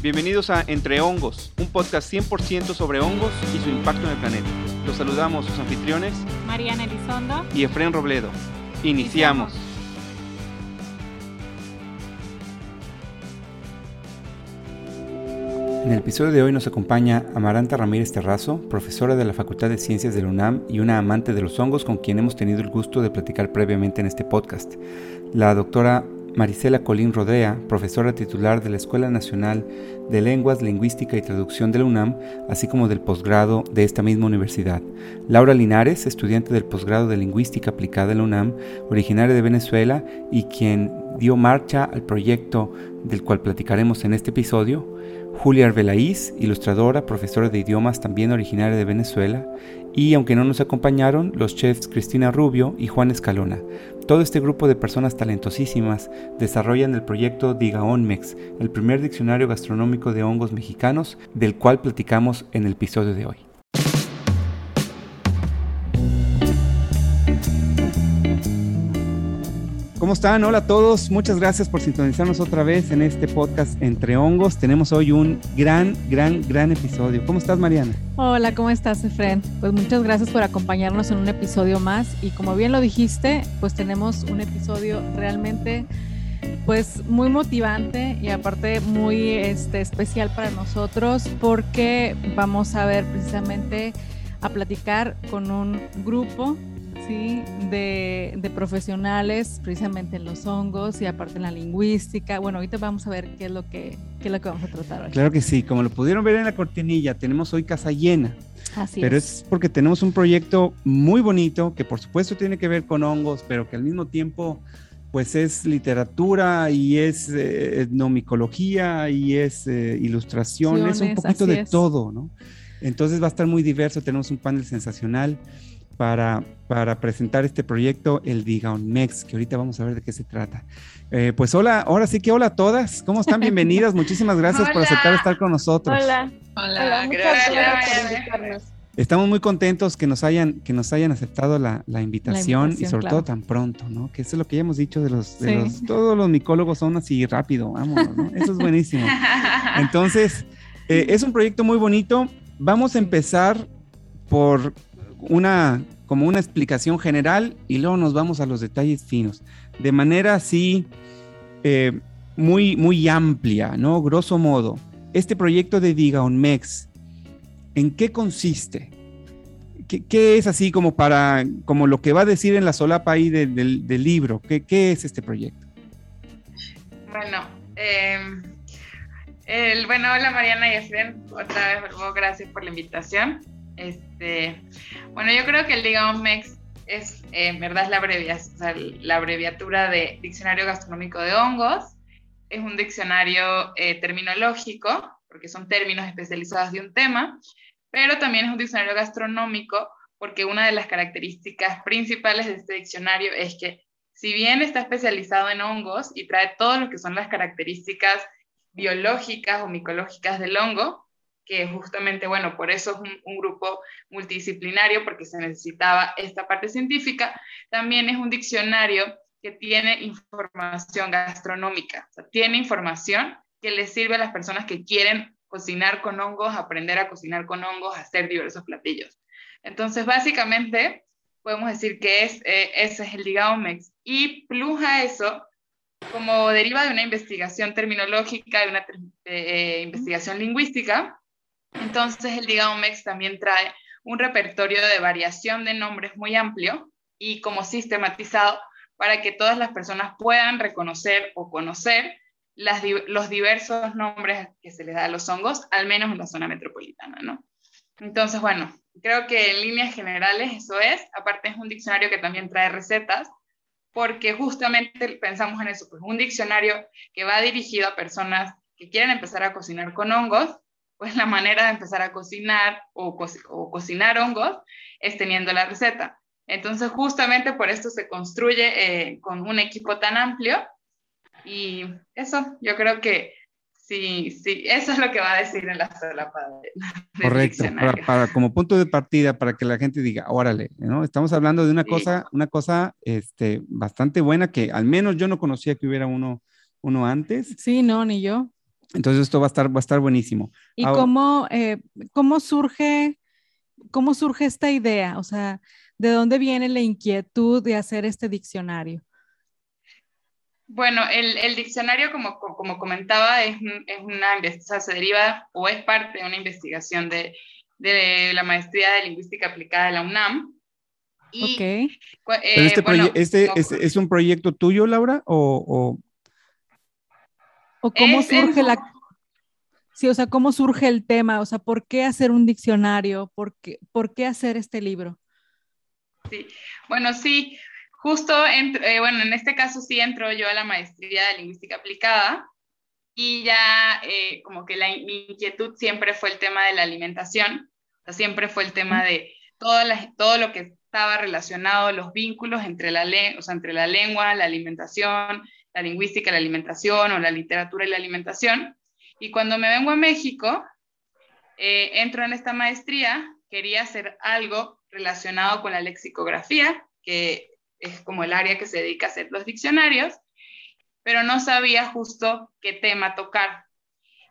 Bienvenidos a Entre Hongos, un podcast 100% sobre hongos y su impacto en el planeta. Los saludamos sus anfitriones, Mariana Elizondo y Efren Robledo. Iniciamos. En el episodio de hoy nos acompaña Amaranta Ramírez Terrazo, profesora de la Facultad de Ciencias de la UNAM y una amante de los hongos con quien hemos tenido el gusto de platicar previamente en este podcast. La doctora Marisela Colín Rodrea, profesora titular de la Escuela Nacional de Lenguas, Lingüística y Traducción de la UNAM, así como del posgrado de esta misma universidad. Laura Linares, estudiante del posgrado de Lingüística aplicada en la UNAM, originaria de Venezuela y quien dio marcha al proyecto del cual platicaremos en este episodio. Julia Arbelaíz, ilustradora, profesora de idiomas también originaria de Venezuela, y aunque no nos acompañaron, los chefs Cristina Rubio y Juan Escalona. Todo este grupo de personas talentosísimas desarrollan el proyecto Digaonmex, el primer diccionario gastronómico de hongos mexicanos, del cual platicamos en el episodio de hoy. ¿Cómo están? Hola a todos. Muchas gracias por sintonizarnos otra vez en este podcast Entre Hongos. Tenemos hoy un gran, gran, gran episodio. ¿Cómo estás, Mariana? Hola, ¿cómo estás, Efren? Pues muchas gracias por acompañarnos en un episodio más. Y como bien lo dijiste, pues tenemos un episodio realmente pues muy motivante y aparte muy este, especial para nosotros porque vamos a ver precisamente a platicar con un grupo de, profesionales precisamente en los hongos y aparte en la lingüística. Bueno, ahorita vamos a ver qué es lo que, qué es lo que vamos a tratar hoy. Claro que sí, como lo pudieron ver en la cortinilla, tenemos hoy casa llena. Así pero es. porque tenemos un proyecto muy bonito que por supuesto tiene que ver con hongos, pero que al mismo tiempo pues es literatura y es eh, etnomicología y es eh, ilustración, es un poquito de todo, ¿no? Entonces va a estar muy diverso, tenemos un panel sensacional para, para presentar este proyecto, el Mex, que ahorita vamos a ver de qué se trata. Eh, pues hola, ahora sí que hola a todas, ¿cómo están? Bienvenidas, muchísimas gracias por aceptar estar con nosotros. Hola, hola, gracias. por invitarnos. Estamos muy contentos que nos hayan, que nos hayan aceptado la, la, invitación, y sobre todo tan pronto, ¿no? Que eso es lo que ya hemos dicho de los, de los todos los micólogos son así rápido, vámonos, ¿no? Eso es buenísimo. Entonces, eh, es un proyecto muy bonito. Vamos a empezar por una, como una explicación general y luego nos vamos a los detalles finos. De manera así, eh, muy, muy amplia, ¿no? Grosso modo, este proyecto de Diga Mex, ¿en qué consiste? ¿Qué, es así como para, como lo que va a decir en la solapa ahí del, libro? ¿Qué, ¿Qué, es este proyecto? Bueno, em, el, bueno, hola Mariana y Efren, otra vez, gracias por la invitación. Este, bueno, yo creo que el digamos MEX es, eh, en verdad, es la, la abreviatura de Diccionario Gastronómico de Hongos. Es un diccionario eh, terminológico, porque son términos especializados de un tema, pero también es un diccionario gastronómico, porque una de las características principales de este diccionario es que, si bien está especializado en hongos y trae todo lo que son las características biológicas o micológicas del hongo, que justamente, bueno, por eso es un, grupo multidisciplinario, porque se necesitaba esta parte científica, también es un diccionario que tiene información gastronómica, o sea, tiene información que le sirve a las personas que quieren cocinar con hongos, aprender a cocinar con hongos, hacer diversos platillos. Entonces, básicamente, podemos decir que es, eh, ese es el Digaomex. Y plus a eso, como deriva de una investigación terminológica, de una eh, investigación lingüística, entonces el Digaomex también trae un repertorio de variación de nombres muy amplio y como sistematizado para que todas las personas puedan reconocer o conocer los diversos nombres que se les da a los hongos, al menos en la zona metropolitana, ¿no? Entonces, bueno, creo que en líneas generales eso es. Aparte es un diccionario que también trae recetas, porque justamente pensamos en eso, pues un diccionario que va dirigido a personas que quieren empezar a cocinar con hongos, pues la manera de empezar a cocinar o, cocinar hongos es teniendo la receta. Entonces, justamente por esto se construye eh, con un equipo tan amplio y eso, yo creo que sí, sí, eso es lo que va a decir en la solapa de, Correcto, para, como punto de partida, para que la gente diga, órale, ¿no? Estamos hablando de una cosa, una cosa este, bastante buena que al menos yo no conocía que hubiera uno, uno antes. Sí, no, ni yo. Entonces esto va a estar, va a estar buenísimo. ¿Y cómo, eh, cómo, surge, cómo surge esta idea? O sea, ¿de dónde viene la inquietud de hacer este diccionario? Bueno, el, diccionario, como, como comentaba, es, es una o se deriva o es parte de una investigación de, de la maestría de lingüística aplicada de la UNAM. Y, eh, este, este, este, es un proyecto tuyo, Laura? ¿O, o... cómo surge la... Sí, o sea, ¿cómo surge el tema? O sea, ¿por qué hacer un diccionario? ¿Por qué, por qué hacer este libro? Sí, bueno, sí, justo, eh, bueno, en este caso sí entro yo a la maestría de lingüística aplicada y ya eh, como que la, mi inquietud siempre fue el tema de la alimentación, o sea, siempre fue el tema de todo, todo lo que estaba relacionado, los vínculos entre la, o sea, entre la lengua, la alimentación, la lingüística, la alimentación o la literatura y la alimentación. Y cuando me vengo a México, eh, entro en esta maestría, quería hacer algo relacionado con la lexicografía, que es como el área que se dedica a hacer los diccionarios, pero no sabía justo qué tema tocar.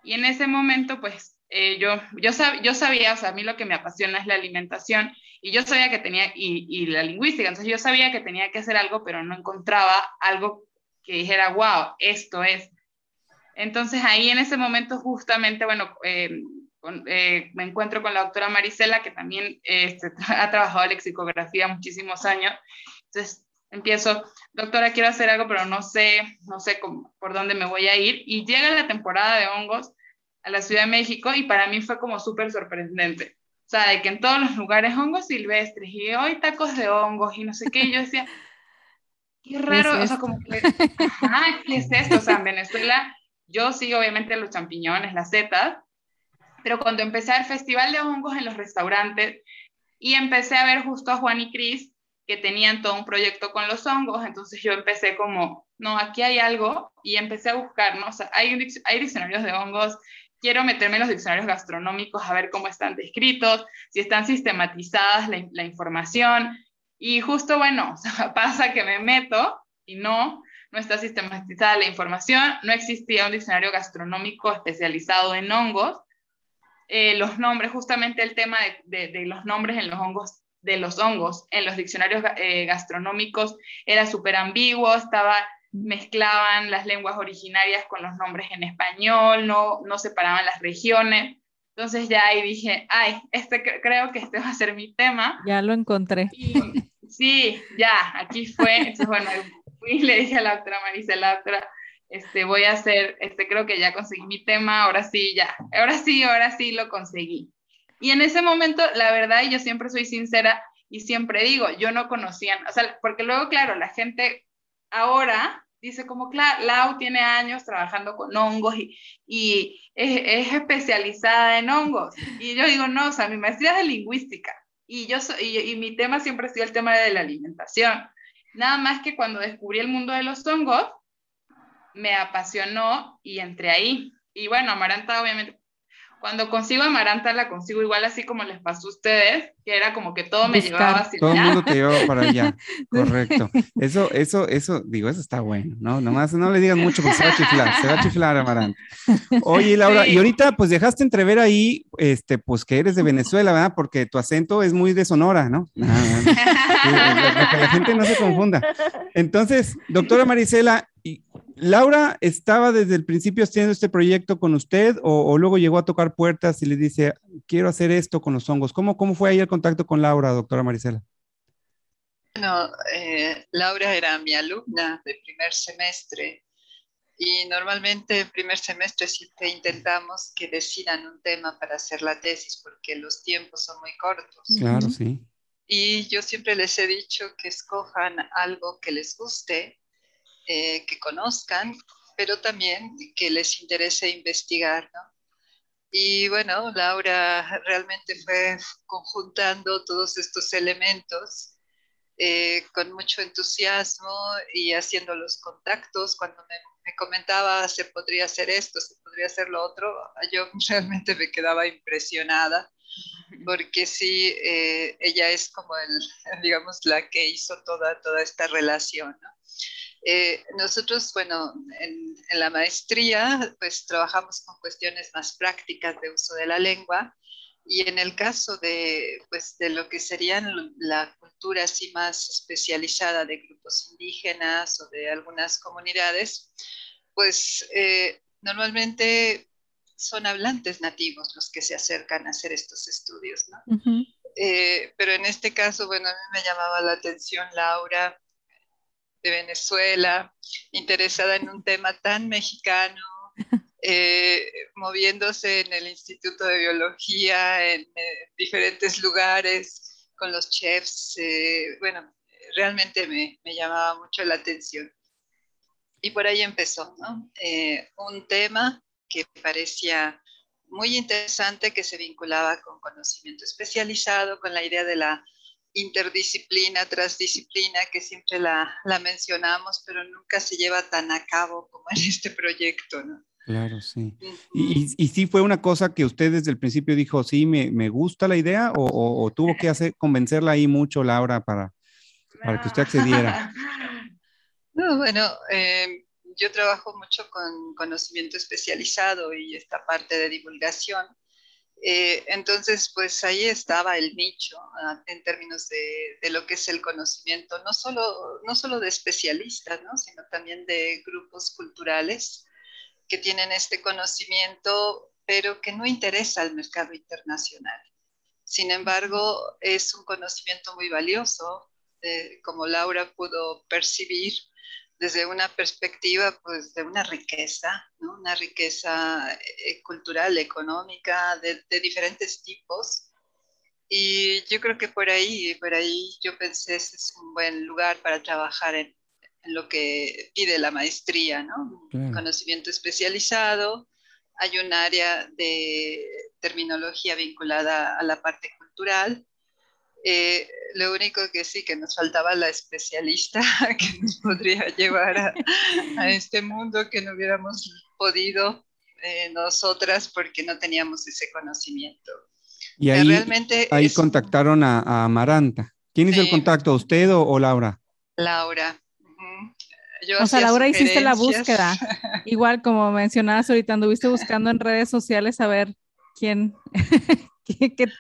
Y en ese momento, pues eh, yo, yo, yo sabía, o sea, a mí lo que me apasiona es la alimentación y yo sabía que tenía, y, y, la lingüística, entonces yo sabía que tenía que hacer algo, pero no encontraba algo que dijera, wow, esto es. Entonces ahí en ese momento justamente, bueno, eh, eh, me encuentro con la doctora Marisela, que también este, ha trabajado lexicografía muchísimos años. Entonces empiezo, doctora, quiero hacer algo, pero no sé, no sé cómo, por dónde me voy a ir. Y llega la temporada de hongos a la Ciudad de México y para mí fue como súper sorprendente. O sea, de que en todos los lugares hongos silvestres y hoy tacos de hongos y no sé qué, y yo decía, qué raro, o sea, como que, ajá, ¿qué es esto? O sea, en Venezuela yo sigo obviamente los champiñones, las setas, pero cuando empecé al festival de hongos en los restaurantes y empecé a ver justo a Juan y Cris que tenían todo un proyecto con los hongos, entonces yo empecé como, no, aquí hay algo, y empecé a buscar, ¿no? O sea, hay, hay diccionarios de hongos, quiero meterme en los diccionarios gastronómicos a ver cómo están descritos, si están sistematizadas la, la información, y justo, bueno, pasa que me meto y no, no está sistematizada la información, no existía un diccionario gastronómico especializado en hongos, eh, los nombres, justamente el tema de, de, los nombres en los hongos de los hongos en los diccionarios eh, gastronómicos era súper ambiguo, estaba, mezclaban las lenguas originarias con los nombres en español, no, no separaban las regiones. Entonces ya ahí dije, ay, este creo que este va a ser mi tema. Ya lo encontré. Sí, ya, aquí fue. Entonces, bueno, fui y le dije a la doctora Marisa, doctora, este, voy a hacer, este, creo que ya conseguí mi tema, ahora sí, ya, ahora sí, ahora sí lo conseguí. Y en ese momento, la verdad, yo siempre soy sincera y siempre digo, yo no conocía, o sea, porque luego, claro, la gente ahora dice como, claro, Lau tiene años trabajando con hongos y, y es, especializada en hongos. Y yo digo, no, o sea, mi maestría es de lingüística y, yo y, mi tema siempre ha sido el tema de la alimentación. Nada más que cuando descubrí el mundo de los hongos, me apasionó y entré ahí. Y bueno, Amaranta obviamente cuando consigo Amaranta, la consigo igual así como les pasó a ustedes, que era como que todo me llevaba así. Todo el mundo te llevaba para allá, correcto. Eso, eso, eso, digo, eso está bueno, ¿no? Nomás no le digan mucho porque se va a chiflar, se va a chiflar Amaranta. Oye, Laura, y ahorita pues dejaste entrever ahí, este, pues que eres de Venezuela, ¿verdad? Porque tu acento es muy de Sonora, ¿no? para que la gente no se confunda. Entonces, doctora Marisela, Laura estaba desde el principio haciendo este proyecto con usted o, luego llegó a tocar puertas y le dice, quiero hacer esto con los hongos. ¿Cómo, cómo fue ahí el contacto con Laura, doctora Marisela? Bueno, eh, Laura era mi alumna de primer semestre y normalmente en primer semestre siempre intentamos que decidan un tema para hacer la tesis porque los tiempos son muy cortos. Claro, sí. Y yo siempre les he dicho que escojan algo que les guste eh, que conozcan, pero también que les interese investigar, ¿no? Y bueno, Laura realmente fue conjuntando todos estos elementos eh, con mucho entusiasmo y haciendo los contactos. Cuando me, comentaba se podría hacer esto, se podría hacer lo otro, yo realmente me quedaba impresionada porque sí, eh, ella es como el, digamos, la que hizo toda, toda esta relación, ¿no? Eh, nosotros, bueno, en, la maestría, pues trabajamos con cuestiones más prácticas de uso de la lengua y en el caso de, pues, de lo que serían la cultura así más especializada de grupos indígenas o de algunas comunidades, pues eh, normalmente son hablantes nativos los que se acercan a hacer estos estudios, ¿no? Eh, pero en este caso, bueno, a mí me llamaba la atención Laura de Venezuela, interesada en un tema tan mexicano, eh, moviéndose en el Instituto de Biología, en diferentes lugares, con los chefs. bueno, realmente me, me, llamaba mucho la atención. Y por ahí empezó, ¿no? un tema que parecía muy interesante, que se vinculaba con conocimiento especializado, con la idea de la interdisciplina, transdisciplina, que siempre la, la mencionamos, pero nunca se lleva tan a cabo como en este proyecto, ¿no? Claro, sí. ¿Y, y, sí fue una cosa que usted desde el principio dijo, sí, me, me gusta la idea, o, o, tuvo que hacer, convencerla ahí mucho, Laura, para, para que usted accediera? No, bueno, eh, yo trabajo mucho con conocimiento especializado y esta parte de divulgación. Eh, entonces, pues ahí estaba el nicho ah, en términos de, de, lo que es el conocimiento, no solo, no solo de especialistas, ¿no? sino también de grupos culturales que tienen este conocimiento, pero que no interesa al mercado internacional. Sin embargo, es un conocimiento muy valioso, eh, como Laura pudo percibir, desde una perspectiva pues, de una riqueza, ¿no? una riqueza eh, cultural, económica, de, de, diferentes tipos. Y yo creo que por ahí, por ahí yo pensé, ese es un buen lugar para trabajar en, en lo que pide la maestría, ¿no? Conocimiento especializado, hay un área de terminología vinculada a la parte cultural, eh, lo único que sí, que nos faltaba la especialista que nos podría llevar a, este mundo que no hubiéramos podido eh, nosotras porque no teníamos ese conocimiento. Y ahí, Realmente ahí contactaron a, Amaranta. ¿Quién hizo el contacto, usted o, Laura? Laura. o sea, Laura hiciste la búsqueda. Igual como mencionabas ahorita, anduviste buscando en redes sociales a ver quién,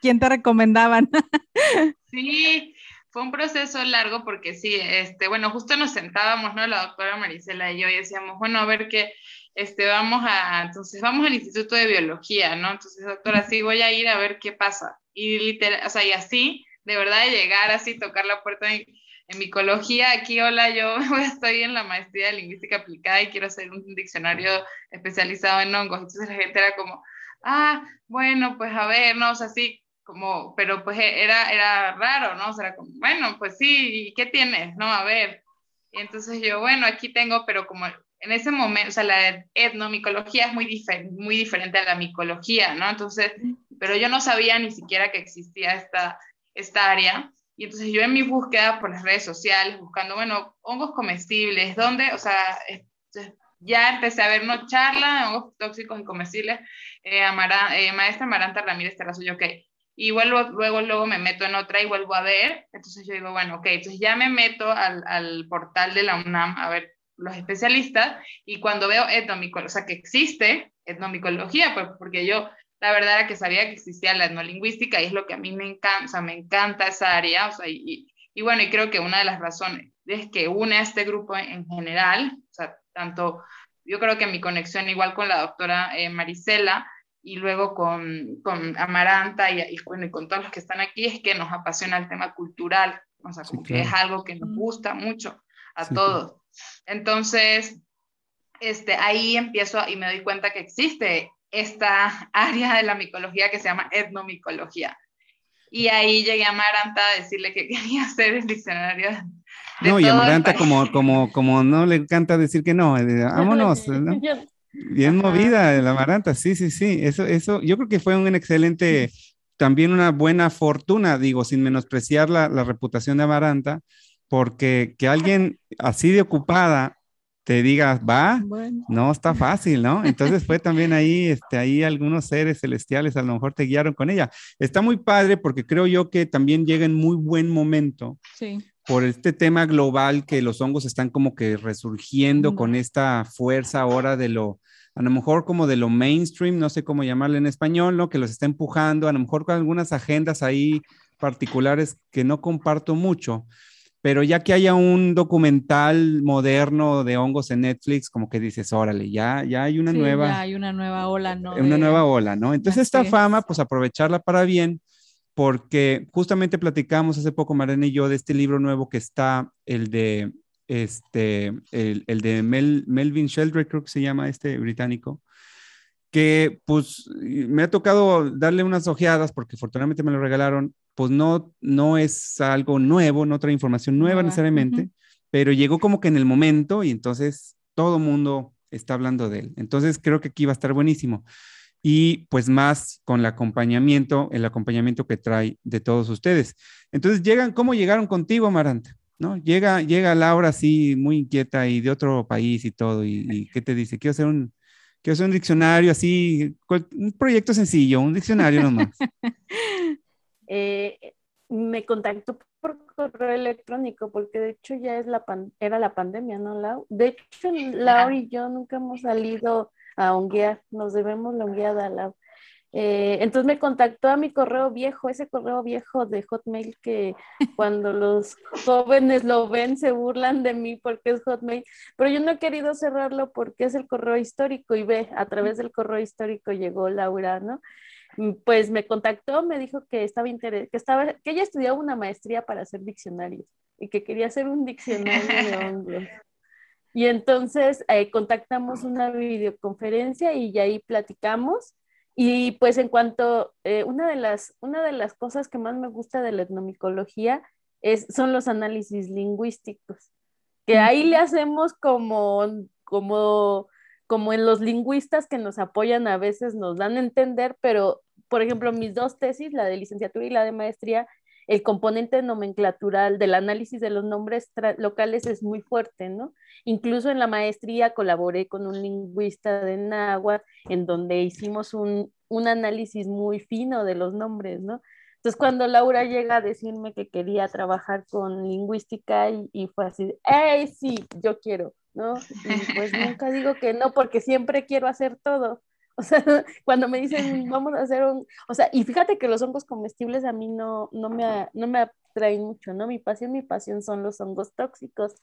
quién te recomendaban. Sí, fue un proceso largo porque sí, este, bueno, justo nos sentábamos, ¿no? La doctora Marisela y yo y decíamos, bueno, a ver qué, este, vamos a, entonces vamos al Instituto de Biología, ¿no? Entonces, doctora, sí, voy a ir a ver qué pasa. Y literal, o sea, y así, de verdad, llegar así, tocar la puerta en, en micología, aquí, hola, yo estoy en la maestría de lingüística aplicada y quiero hacer un diccionario especializado en hongos. Entonces la gente era como, ah, bueno, pues a ver, no, o sea, sí, como, pero pues era, era raro, ¿no? O sea, como, bueno, pues sí, ¿y qué tienes? No, a ver. Y entonces yo, bueno, aquí tengo, pero como en ese momento, o sea, la etnomicología es muy, muy diferente a la micología, ¿no? Entonces, pero yo no sabía ni siquiera que existía esta, esta área. Y entonces yo en mi búsqueda por las redes sociales, buscando, bueno, hongos comestibles, ¿dónde? O sea, ya empecé a ver una charla de hongos tóxicos y comestibles, eh, eh, maestra Maranta Ramírez Terrazo, yo, ok, y vuelvo, luego, luego me meto en otra y vuelvo a ver. Entonces yo digo, bueno, ok, entonces ya me meto al, al portal de la UNAM a ver los especialistas y cuando veo etnomicología, o sea, que existe etnomicología, pues porque yo la verdad era que sabía que existía la etnolingüística y es lo que a mí me encanta, o sea, me encanta esa área, o sea, y, y bueno, y creo que una de las razones es que une a este grupo en general, o sea, tanto, yo creo que mi conexión igual con la doctora eh, Marisela, y luego con, con Amaranta y, y, bueno, y, con todos los que están aquí es que nos apasiona el tema cultural, o sea, como que es algo que nos gusta mucho a sí, todos. Claro. Entonces, este, ahí empiezo y me doy cuenta que existe esta área de la micología que se llama etnomicología. Y ahí llegué a Amaranta a decirle que quería hacer el diccionario. De no, y Amaranta como, como, como no le encanta decir que no, eh, vámonos. ¿no? Bien Ajá. movida la Amaranta, sí, sí, sí. Eso, eso, yo creo que fue un excelente, también una buena fortuna, digo, sin menospreciar la, la reputación de Amaranta, porque que alguien así de ocupada te diga, va, bueno. no está fácil, ¿no? Entonces fue también ahí, este, ahí algunos seres celestiales a lo mejor te guiaron con ella. Está muy padre porque creo yo que también llega en muy buen momento. Sí por este tema global que los hongos están como que resurgiendo con esta fuerza ahora de lo, a lo mejor como de lo mainstream, no sé cómo llamarle en español, ¿no? Que los está empujando, a lo mejor con algunas agendas ahí particulares que no comparto mucho, pero ya que haya un documental moderno de hongos en Netflix, como que dices, órale, ya, ya hay una nueva... Ya hay una nueva ola, ¿no? Una nueva ola, ¿no? Entonces esta fama, pues aprovecharla para bien porque justamente platicamos hace poco, Marena y yo, de este libro nuevo que está, el de, este, el, el de Melvin Sheldrake, creo que se llama este británico, que pues me ha tocado darle unas ojeadas porque afortunadamente me lo regalaron, pues no, no es algo nuevo, no trae información nueva necesariamente, pero llegó como que en el momento y entonces todo mundo está hablando de él. Entonces creo que aquí va a estar buenísimo y pues más con el acompañamiento, el acompañamiento que trae de todos ustedes. Entonces, llegan, ¿cómo llegaron contigo, Maranta? ¿No? Llega, llega Laura así muy inquieta y de otro país y todo, y, ¿qué te dice? Quiero hacer un, quiero hacer un diccionario así, un proyecto sencillo, un diccionario nomás. eh, me contactó por correo electrónico, porque de hecho ya es la era la pandemia, ¿no, Lau? De hecho, Laura y yo nunca hemos salido a honguear, nos debemos la hongueada. La, eh, entonces me contactó a mi correo viejo, ese correo viejo de Hotmail que cuando los jóvenes lo ven se burlan de mí porque es Hotmail, pero yo no he querido cerrarlo porque es el correo histórico y ve, a través del correo histórico llegó Laura, ¿no? Mm, pues me contactó, me dijo que estaba que estaba, que ella estudiaba una maestría para hacer diccionarios y que quería hacer un diccionario de hongos. Y entonces eh, contactamos una videoconferencia y ahí platicamos. Y pues en cuanto, eh, una, de las, una de las cosas que más me gusta de la etnomicología es, son los análisis lingüísticos, que ahí le hacemos como, como, como en los lingüistas que nos apoyan a veces nos dan a entender, pero por ejemplo mis dos tesis, la de licenciatura y la de maestría, el componente nomenclatural del análisis de los nombres locales es muy fuerte, ¿no? Incluso en la maestría colaboré con un lingüista de náhuatl en donde hicimos un, un análisis muy fino de los nombres, ¿no? Entonces, cuando Laura llega a decirme que quería trabajar con lingüística y, fue así, ¡Ey, sí, yo quiero! ¿no? Y pues nunca digo que no, porque siempre quiero hacer todo. O sea, cuando me dicen, vamos a hacer un, o sea, y fíjate que los hongos comestibles a mí no, no, me, no me atraen mucho, ¿no? Mi pasión, mi pasión son los hongos tóxicos.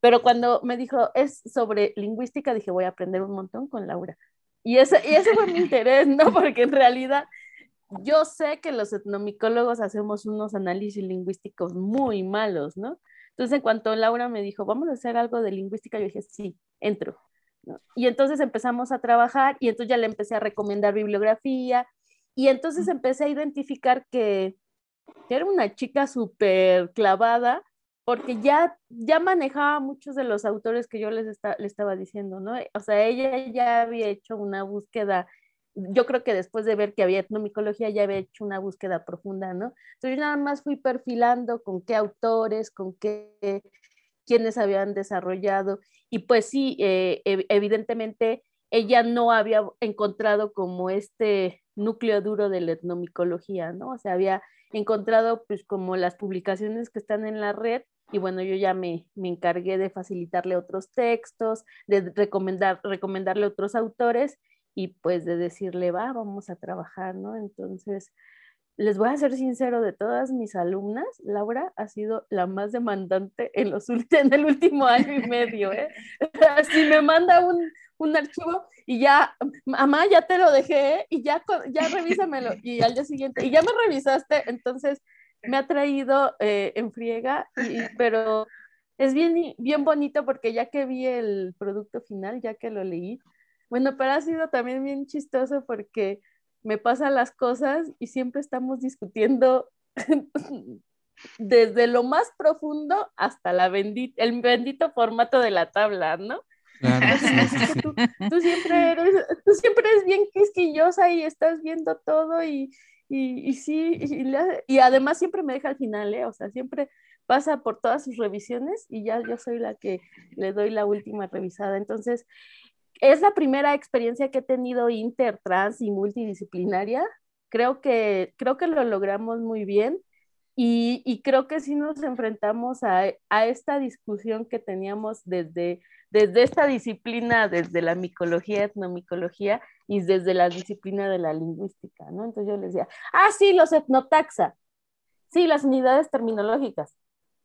Pero cuando me dijo, es sobre lingüística, dije, voy a aprender un montón con Laura. Y ese, y ese fue mi interés, ¿no? Porque en realidad yo sé que los etnomicólogos hacemos unos análisis lingüísticos muy malos, ¿no? Entonces, en cuanto Laura me dijo, vamos a hacer algo de lingüística, yo dije, sí, entro. Y entonces empezamos a trabajar y entonces ya le empecé a recomendar bibliografía y entonces empecé a identificar que, era una chica súper clavada porque ya, ya manejaba muchos de los autores que yo les le estaba diciendo, ¿no? O sea, ella ya había hecho una búsqueda, yo creo que después de ver que había etnomicología ya había hecho una búsqueda profunda, ¿no? Entonces yo nada más fui perfilando con qué autores, con qué quienes habían desarrollado. Y pues sí, eh, evidentemente ella no había encontrado como este núcleo duro de la etnomicología, ¿no? O sea, había encontrado pues como las publicaciones que están en la red y bueno, yo ya me, me encargué de facilitarle otros textos, de recomendar, recomendarle otros autores y pues de decirle, va, vamos a trabajar, ¿no? Entonces, les voy a ser sincero, de todas mis alumnas, Laura ha sido la más demandante en, los en el último año y medio. ¿eh? Así me manda un, un, archivo y ya, mamá, ya te lo dejé y ya, ya revísamelo. Y al día siguiente, y ya me revisaste, entonces me ha traído eh, en friega, pero es bien, bien bonito porque ya que vi el producto final, ya que lo leí, bueno, pero ha sido también bien chistoso porque me pasan las cosas y siempre estamos discutiendo desde lo más profundo hasta la bendita, el bendito formato de la tabla, ¿no? Claro, Tú, siempre eres, tú siempre eres bien quisquillosa y estás viendo todo y, y, sí, y, y, además siempre me deja al final, ¿eh? O sea, siempre pasa por todas sus revisiones y ya yo soy la que le doy la última revisada. Entonces, es la primera experiencia que he tenido inter, trans y multidisciplinaria. Creo que, creo que lo logramos muy bien. Y, creo que sí nos enfrentamos a, esta discusión que teníamos desde, desde esta disciplina, desde la micología, etnomicología y desde la disciplina de la lingüística, ¿no? Entonces yo les decía, ah, sí, los etnotaxa, sí, las unidades terminológicas,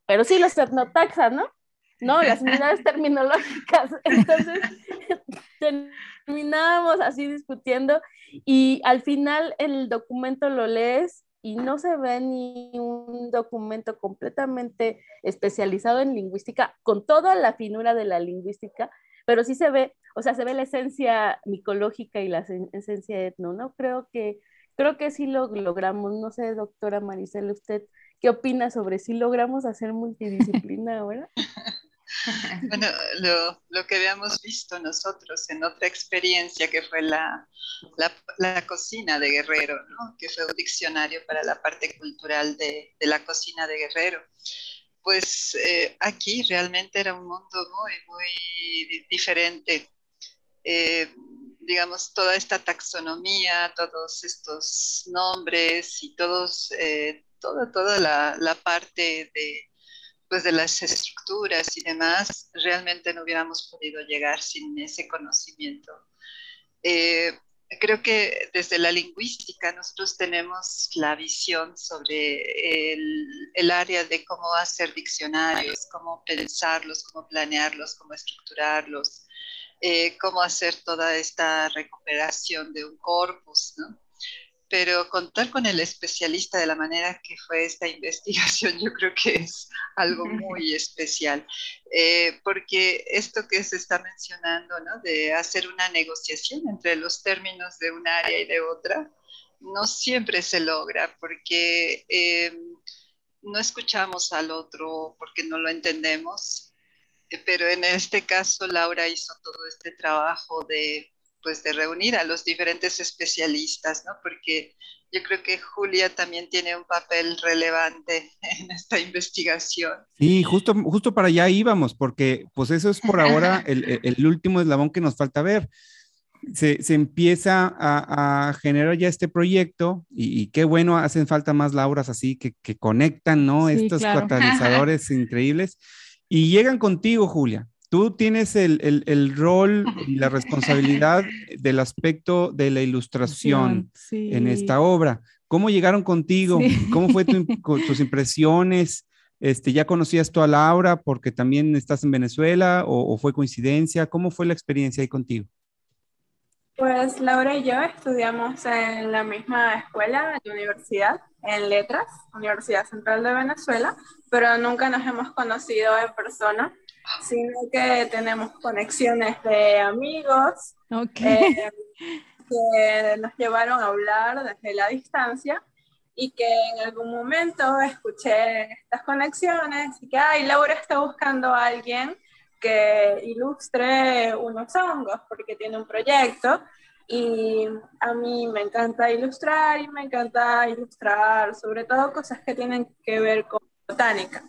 pero sí los etnotaxa, ¿no? No, las unidades terminológicas. Entonces terminábamos así discutiendo y al final el documento lo lees y no se ve ni un documento completamente especializado en lingüística, con toda la finura de la lingüística, pero sí se ve, o sea, se ve la esencia micológica y la esencia etno, ¿no? Creo que, creo que sí lo logramos. No sé, doctora Maricela, ¿usted qué opina sobre si logramos hacer multidisciplina ahora? Bueno, lo, lo, que habíamos visto nosotros en otra experiencia que fue la, la, cocina de Guerrero, ¿no? que fue un diccionario para la parte cultural de, de la cocina de Guerrero. Pues eh, aquí realmente era un mundo muy, muy diferente. Eh, digamos, toda esta taxonomía, todos estos nombres y todos, eh, toda, toda la, la parte de pues de las estructuras y demás, realmente no hubiéramos podido llegar sin ese conocimiento. Eh, creo que desde la lingüística nosotros tenemos la visión sobre el, el, área de cómo hacer diccionarios, cómo pensarlos, cómo planearlos, cómo estructurarlos, eh, cómo hacer toda esta recuperación de un corpus, ¿no? Pero contar con el especialista de la manera que fue esta investigación, yo creo que es algo muy especial, eh, porque esto que se está mencionando, ¿no? de hacer una negociación entre los términos de un área y de otra, no siempre se logra, porque eh, no escuchamos al otro, porque no lo entendemos, eh, pero en este caso Laura hizo todo este trabajo de pues de reunir a los diferentes especialistas, ¿no? Porque yo creo que Julia también tiene un papel relevante en esta investigación. Sí, justo, justo para allá íbamos, porque pues eso es por ahora el, el último eslabón que nos falta ver. Se, se empieza a, a, generar ya este proyecto y, qué bueno, hacen falta más Lauras así que, que conectan, ¿no? Estos catalizadores increíbles. Y llegan contigo, Julia tú tienes el, rol y la responsabilidad del aspecto de la ilustración en esta obra. ¿Cómo llegaron contigo? ¿Cómo fue tus impresiones? Este, ¿Ya conocías tú a Laura porque también estás en Venezuela o, fue coincidencia? ¿Cómo fue la experiencia ahí contigo? Pues Laura y yo estudiamos en la misma escuela, la universidad, en letras, Universidad Central de Venezuela, pero nunca nos hemos conocido en persona sino que tenemos conexiones de amigos eh, que nos llevaron a hablar desde la distancia y que en algún momento escuché estas conexiones y que, ay, Laura está buscando a alguien que ilustre unos hongos porque tiene un proyecto y a mí me encanta ilustrar y me encanta ilustrar sobre todo cosas que tienen que ver con botánica.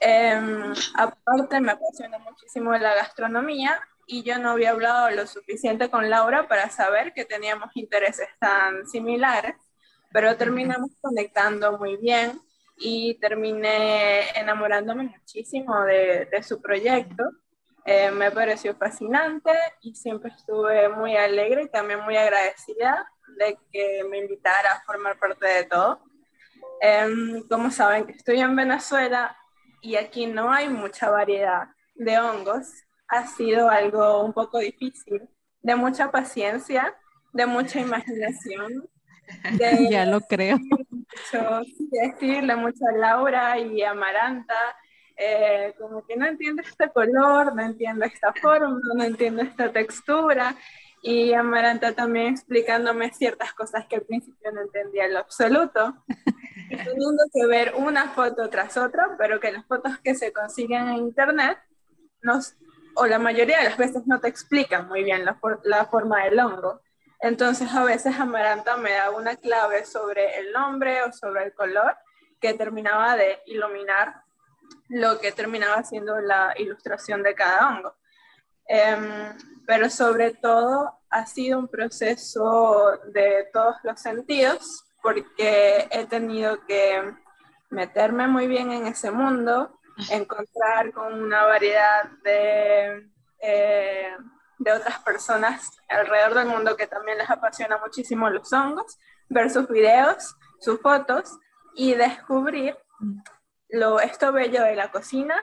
Em, aparte, me apasiona muchísimo la gastronomía y yo no había hablado lo suficiente con Laura para saber que teníamos intereses tan similares, pero terminamos conectando muy bien y terminé enamorándome muchísimo de, de su proyecto. Eh, me pareció fascinante y siempre estuve muy alegre y también muy agradecida de que me invitara a formar parte de todo. Eh, como saben que estoy en Venezuela, y aquí no hay mucha variedad de hongos, ha sido algo un poco difícil, de mucha paciencia, de mucha imaginación. ya lo creo. Mucho, decirle mucho a Laura y a Maranta, eh, como que no entiendo este color, no entiendo esta forma, no entiendo esta textura. Y Amaranta también explicándome ciertas cosas que al principio no entendía en lo absoluto teniendo que ver una foto tras otra, pero que las fotos que se consiguen en internet, nos, o la mayoría de las veces no te explican muy bien la, la forma del hongo. Entonces a veces Amaranta me da una clave sobre el nombre o sobre el color que terminaba de iluminar lo que terminaba siendo la ilustración de cada hongo. Em, pero sobre todo ha sido un proceso de todos los sentidos porque he tenido que meterme muy bien en ese mundo, encontrar con una variedad de, eh, de otras personas alrededor del mundo que también les apasiona muchísimo los hongos, ver sus videos, sus fotos y descubrir lo, esto bello de la cocina,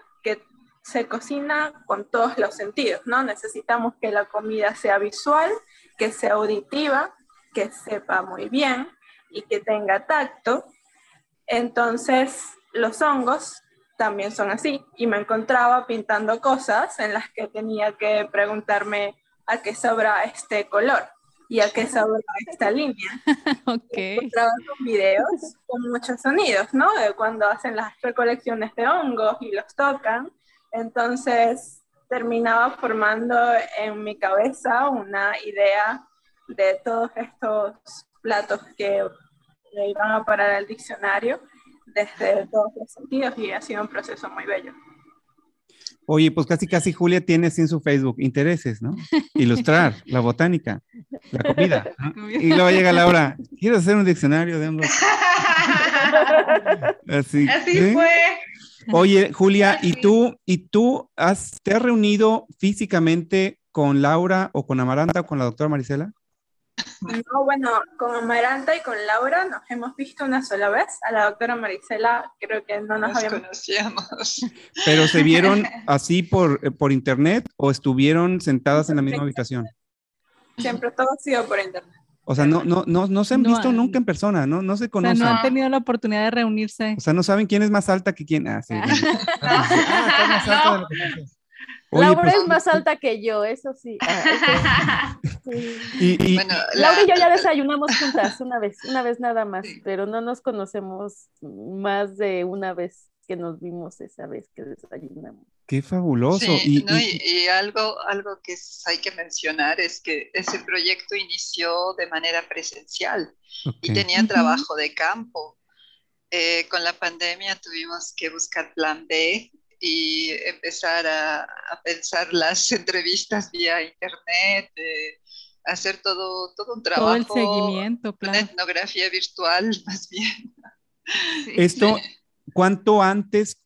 se cocina con todos los sentidos, ¿no? Necesitamos que la comida sea visual, que sea auditiva, que sepa muy bien y que tenga tacto. Entonces, los hongos también son así y me encontraba pintando cosas en las que tenía que preguntarme a qué sabrá este color y a qué sabrá esta línea. ok. Encontraba con videos con muchos sonidos, ¿no? Cuando hacen las recolecciones de hongos y los tocan. Entonces terminaba formando en mi cabeza una idea de todos estos platos que iban a parar al diccionario desde todos los sentidos y ha sido un proceso muy bello. Oye, pues casi casi Julia tiene así en su Facebook intereses, ¿no? Ilustrar, la botánica, la comida. Y luego llega Laura, quiero hacer un diccionario de ambos. Así, fue. Oye, Julia, ¿y tú, y tú has, te has reunido físicamente con Laura o con Amaranta o con la doctora Marisela? No, bueno, con Amaranta y con Laura nos hemos visto una sola vez. A la doctora Marisela creo que no nos, habíamos... conocíamos. ¿Pero se vieron así por, eh, por internet o estuvieron sentadas en la misma habitación? Siempre todo ha sido por internet. O sea, no, no, no, no se han visto nunca en persona, ¿no? No se conocen. O sea, no han tenido la oportunidad de reunirse. O sea, no saben quién es más alta que quién. Ah, sí. ah, está más alta de lo que Laura pues, es más alta que yo, eso sí. Ah, y, Laura y yo ya desayunamos juntas una vez, una vez nada más, pero no nos conocemos más de una vez que nos vimos esa vez que desayunamos. Qué fabuloso. y, algo, algo que hay que mencionar es que ese proyecto inició de manera presencial y tenía trabajo de campo. Eh, con la pandemia tuvimos que buscar plan B y empezar a, pensar las entrevistas vía internet, hacer todo, todo un trabajo. Todo el seguimiento, Una etnografía virtual, más bien. Esto, ¿cuánto antes,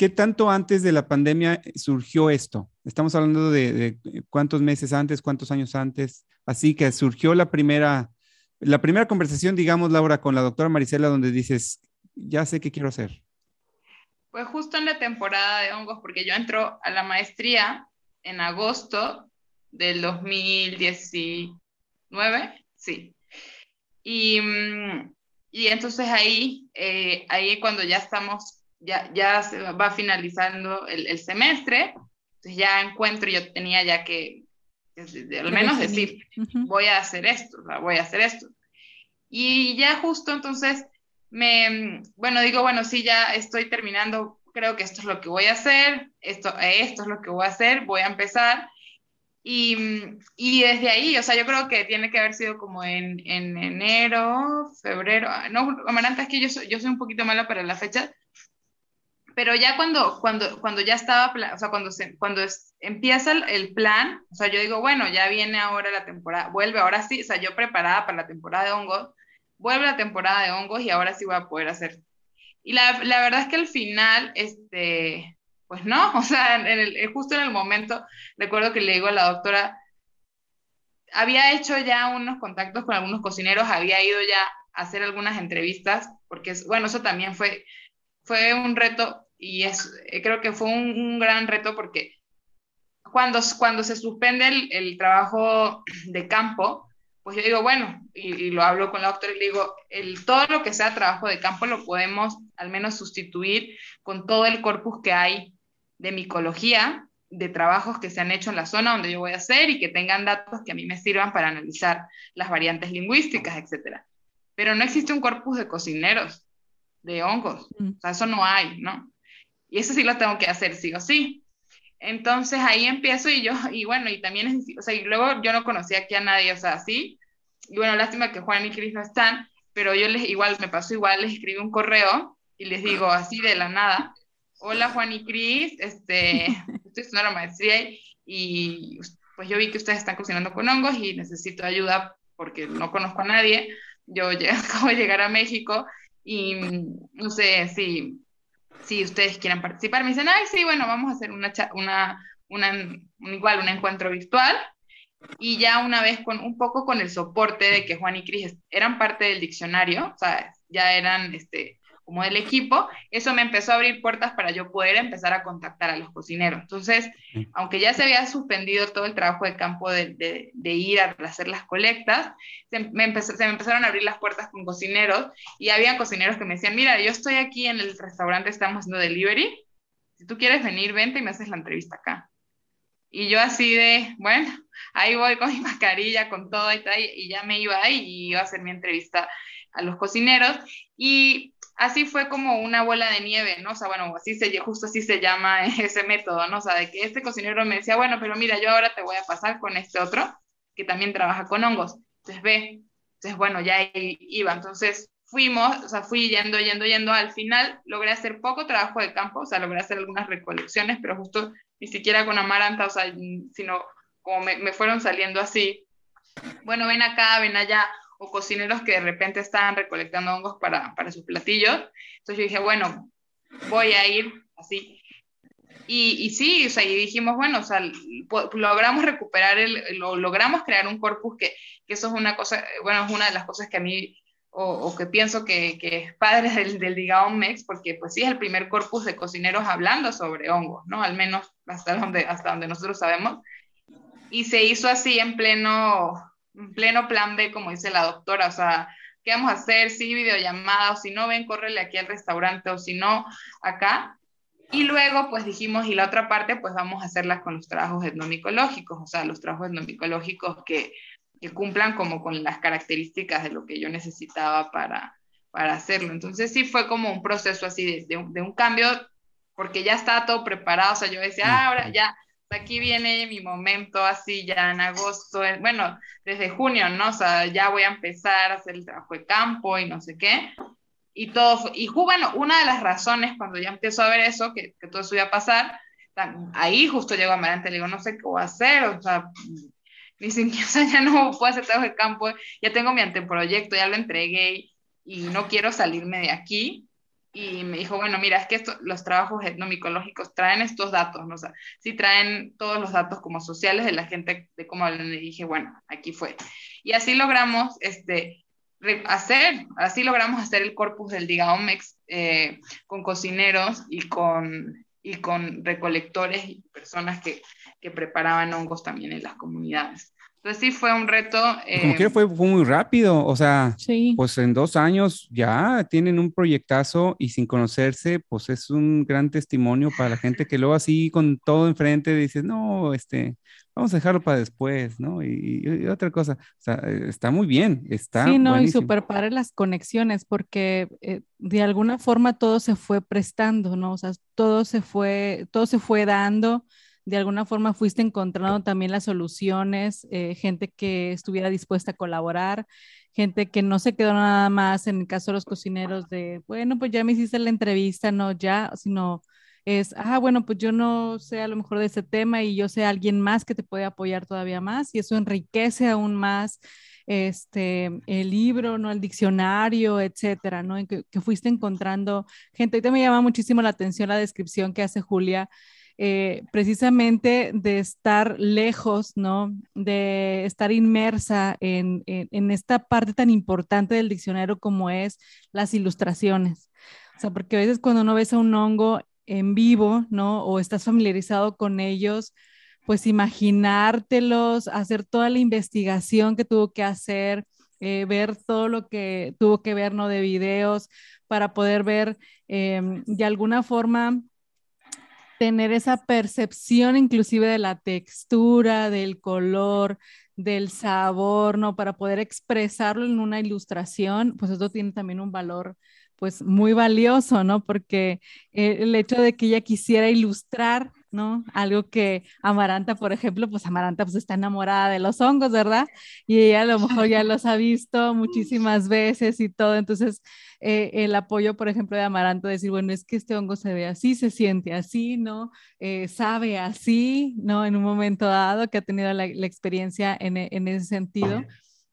qué tanto antes de la pandemia surgió esto? Estamos hablando de, cuántos meses antes, cuántos años antes. Así que surgió la primera, la primera conversación, digamos, Laura, con la doctora Marisela, donde dices, ya sé qué quiero hacer. Pues justo en la temporada de hongos, porque yo entro a la maestría en agosto del 2019, sí. Y, mm, y entonces ahí, eh, ahí cuando ya estamos, ya, ya se va finalizando el, el semestre, entonces ya encuentro, yo tenía ya que, al menos decir, voy a hacer esto, voy a hacer esto. Y ya justo entonces me, bueno, digo, bueno, sí, ya estoy terminando, creo que esto es lo que voy a hacer, esto, esto es lo que voy a hacer, voy a empezar. Y, y desde ahí, o sea, yo creo que tiene que haber sido como en, en enero, febrero, ah, no, Amaranta, es que yo soy, yo soy un poquito mala para la fecha, pero ya cuando, cuando, cuando ya estaba, o sea, cuando, se, cuando empieza el, el, plan, o sea, yo digo, bueno, ya viene ahora la temporada, vuelve, ahora sí, o sea, yo preparada para la temporada de hongos, vuelve la temporada de hongos y ahora sí voy a poder hacer. Y la, la verdad es que al final, este, pues no, o sea, en el, justo en el momento, recuerdo que le digo a la doctora, había hecho ya unos contactos con algunos cocineros, había ido ya a hacer algunas entrevistas, porque, bueno, eso también fue, fue un reto y es, creo que fue un, gran reto porque cuando, cuando se suspende el, el trabajo de campo, pues yo digo, bueno, y, lo hablo con la doctora y le digo, el, todo lo que sea trabajo de campo lo podemos al menos sustituir con todo el corpus que hay de micología, de trabajos que se han hecho en la zona donde yo voy a hacer y que tengan datos que a mí me sirvan para analizar las variantes lingüísticas, etc. Pero no existe un corpus de cocineros, de hongos, mm. o sea, eso no hay, ¿no? Y eso sí lo tengo que hacer, sí o sí. Entonces ahí empiezo y yo, y bueno, y también, es, o sea, y luego yo no conocía aquí a nadie, o sea, sí. Y bueno, lástima que Juan y Cris no están, pero yo les, igual, me pasó igual, les escribí un correo y les digo así de la nada, hola Juan y Cris, este, estoy estudiando la maestría y pues yo vi que ustedes están cocinando con hongos y necesito ayuda porque no conozco a nadie. Yo acabo de llegar a México y no sé si, si ustedes quieren participar. Me dicen, ay, sí, bueno, vamos a hacer una, una, una, igual un encuentro virtual y ya una vez con un poco con el soporte de que Juan y Cris eran parte del diccionario, o sea, ya eran este, como del equipo, eso me empezó a abrir puertas para yo poder empezar a contactar a los cocineros. Entonces, aunque ya se había suspendido todo el trabajo de campo de, de, ir a hacer las colectas, se me, empezó, se me empezaron a abrir las puertas con cocineros y había cocineros que me decían, mira, yo estoy aquí en el restaurante, estamos haciendo delivery, si tú quieres venir, vente y me haces la entrevista acá. Y yo así de, bueno, ahí voy con mi mascarilla, con todo y tal, y ya me iba ahí y iba a hacer mi entrevista a los cocineros. Y así fue como una bola de nieve, ¿no? O sea, bueno, así se, justo así se llama ese método, ¿no? O sea, de que este cocinero me decía, bueno, pero mira, yo ahora te voy a pasar con este otro que también trabaja con hongos. Entonces ve, entonces bueno, ya iba. Entonces fuimos, o sea, fui yendo, yendo, yendo. Al final logré hacer poco trabajo de campo, o sea, logré hacer algunas recolecciones, pero justo ni siquiera con amaranta, o sea, sino como me, me fueron saliendo así. Bueno, ven acá, ven allá o cocineros que de repente estaban recolectando hongos para, para sus platillos. Entonces yo dije, bueno, voy a ir así. Y, y sí, o sea, y dijimos, bueno, o sea, logramos recuperar, el, lo, logramos crear un corpus que, que, eso es una cosa, bueno, es una de las cosas que a mí, o, o que pienso que, que, es padre del, del Digao Mex, porque pues sí es el primer corpus de cocineros hablando sobre hongos, ¿no? Al menos hasta donde, hasta donde nosotros sabemos. Y se hizo así en pleno pleno plan B, como dice la doctora, o sea, ¿qué vamos a hacer? Sí, videollamada, o si no, ven, córrele aquí al restaurante, o si no, acá. Y luego, pues dijimos, y la otra parte, pues vamos a hacerla con los trabajos etnomicológicos, o sea, los trabajos etnomicológicos que, que cumplan como con las características de lo que yo necesitaba para, para hacerlo. Entonces sí fue como un proceso así de, de, un cambio, porque ya estaba todo preparado, o sea, yo decía, ah, ahora ya aquí viene mi momento así ya en agosto, bueno, desde junio, ¿no? O sea, ya voy a empezar a hacer el trabajo de campo y no sé qué. Y todo, y bueno, una de las razones cuando ya empiezo a ver eso, que, que todo eso iba a pasar, ahí justo llego a Amarante, le digo, no sé qué voy a hacer, o sea, ni siquiera, o sea, ya no puedo hacer trabajo de campo, ya tengo mi anteproyecto, ya lo entregué y no quiero salirme de aquí, y me dijo, bueno, mira, es que esto, los trabajos etnomicológicos traen estos datos, ¿no? O sea, sí traen todos los datos como sociales de la gente, de cómo hablan, y dije, bueno, aquí fue. Y así logramos, este, hacer, así logramos hacer el corpus del Digaomex eh, con cocineros y con, y con recolectores y personas que, que preparaban hongos también en las comunidades. Entonces sí fue un reto. Como que eh, fue, fue, muy rápido, o sea, pues en dos años ya tienen un proyectazo y sin conocerse, pues es un gran testimonio para la gente que luego así con todo enfrente dice, no, este, vamos a dejarlo para después, ¿no? Y, otra cosa, o sea, eh, está muy bien, está. Sí, no, y súper para las conexiones, porque eh, de alguna forma todo se fue prestando, ¿no? O sea, todo se fue, todo se fue dando de alguna forma fuiste encontrando también las soluciones, eh, gente que estuviera dispuesta a colaborar, gente que no se quedó nada más en el caso de los cocineros de, bueno, pues ya me hiciste la entrevista, no ya, sino es, ah, bueno, pues yo no sé a lo mejor de ese tema y yo sé a alguien más que te puede apoyar todavía más y eso enriquece aún más este, el libro, ¿no? El diccionario, etcétera, ¿no? que, que fuiste encontrando gente. Ahorita me llama muchísimo la atención la descripción que hace Julia eh, precisamente de estar lejos, ¿no? De estar inmersa en, esta parte tan importante del diccionario como es las ilustraciones. O sea, porque a veces cuando uno ves a un hongo en vivo, ¿no? O estás familiarizado con ellos, pues imaginártelos, hacer toda la investigación que tuvo que hacer, eh, ver todo lo que tuvo que ver, ¿no? De videos para poder ver em, de alguna forma tener esa percepción inclusive de la textura, del color, del sabor, ¿no? Para poder expresarlo en una ilustración, pues eso tiene también un valor pues muy valioso, ¿no? Porque el hecho de que ella quisiera ilustrar ¿no? Algo que Amaranta, por ejemplo, pues Amaranta pues está enamorada de los hongos, ¿verdad? Y ella a lo mejor ya los ha visto muchísimas veces y todo, entonces eh, el apoyo, por ejemplo, de Amaranta, decir, bueno, es que este hongo se ve así, se siente así, ¿no? Eh, sabe así, ¿no? En un momento dado que ha tenido la, experiencia en, en, ese sentido.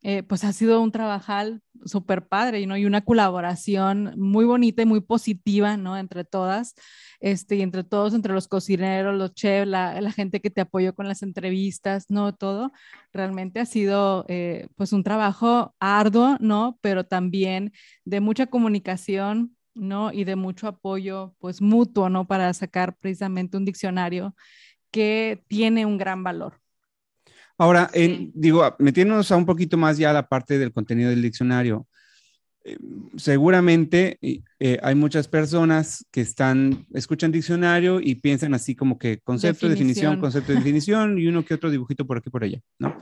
Eh, pues ha sido un trabajal súper padre ¿no? y una colaboración muy bonita y muy positiva ¿no? entre todas este, y entre todos, entre los cocineros, los chefs, la, gente que te apoyó con las entrevistas, ¿no? Todo, realmente ha sido eh, pues un trabajo arduo, ¿no? Pero también de mucha comunicación, ¿no? Y de mucho apoyo, pues mutuo, ¿no? Para sacar precisamente un diccionario que tiene un gran valor. Ahora, digo, metiéndonos a un poquito más ya a la parte del contenido del diccionario, eh, seguramente eh, hay muchas personas que están, escuchan diccionario y piensan así como que concepto, definición, concepto, definición y uno que otro dibujito por aquí por allá, ¿no?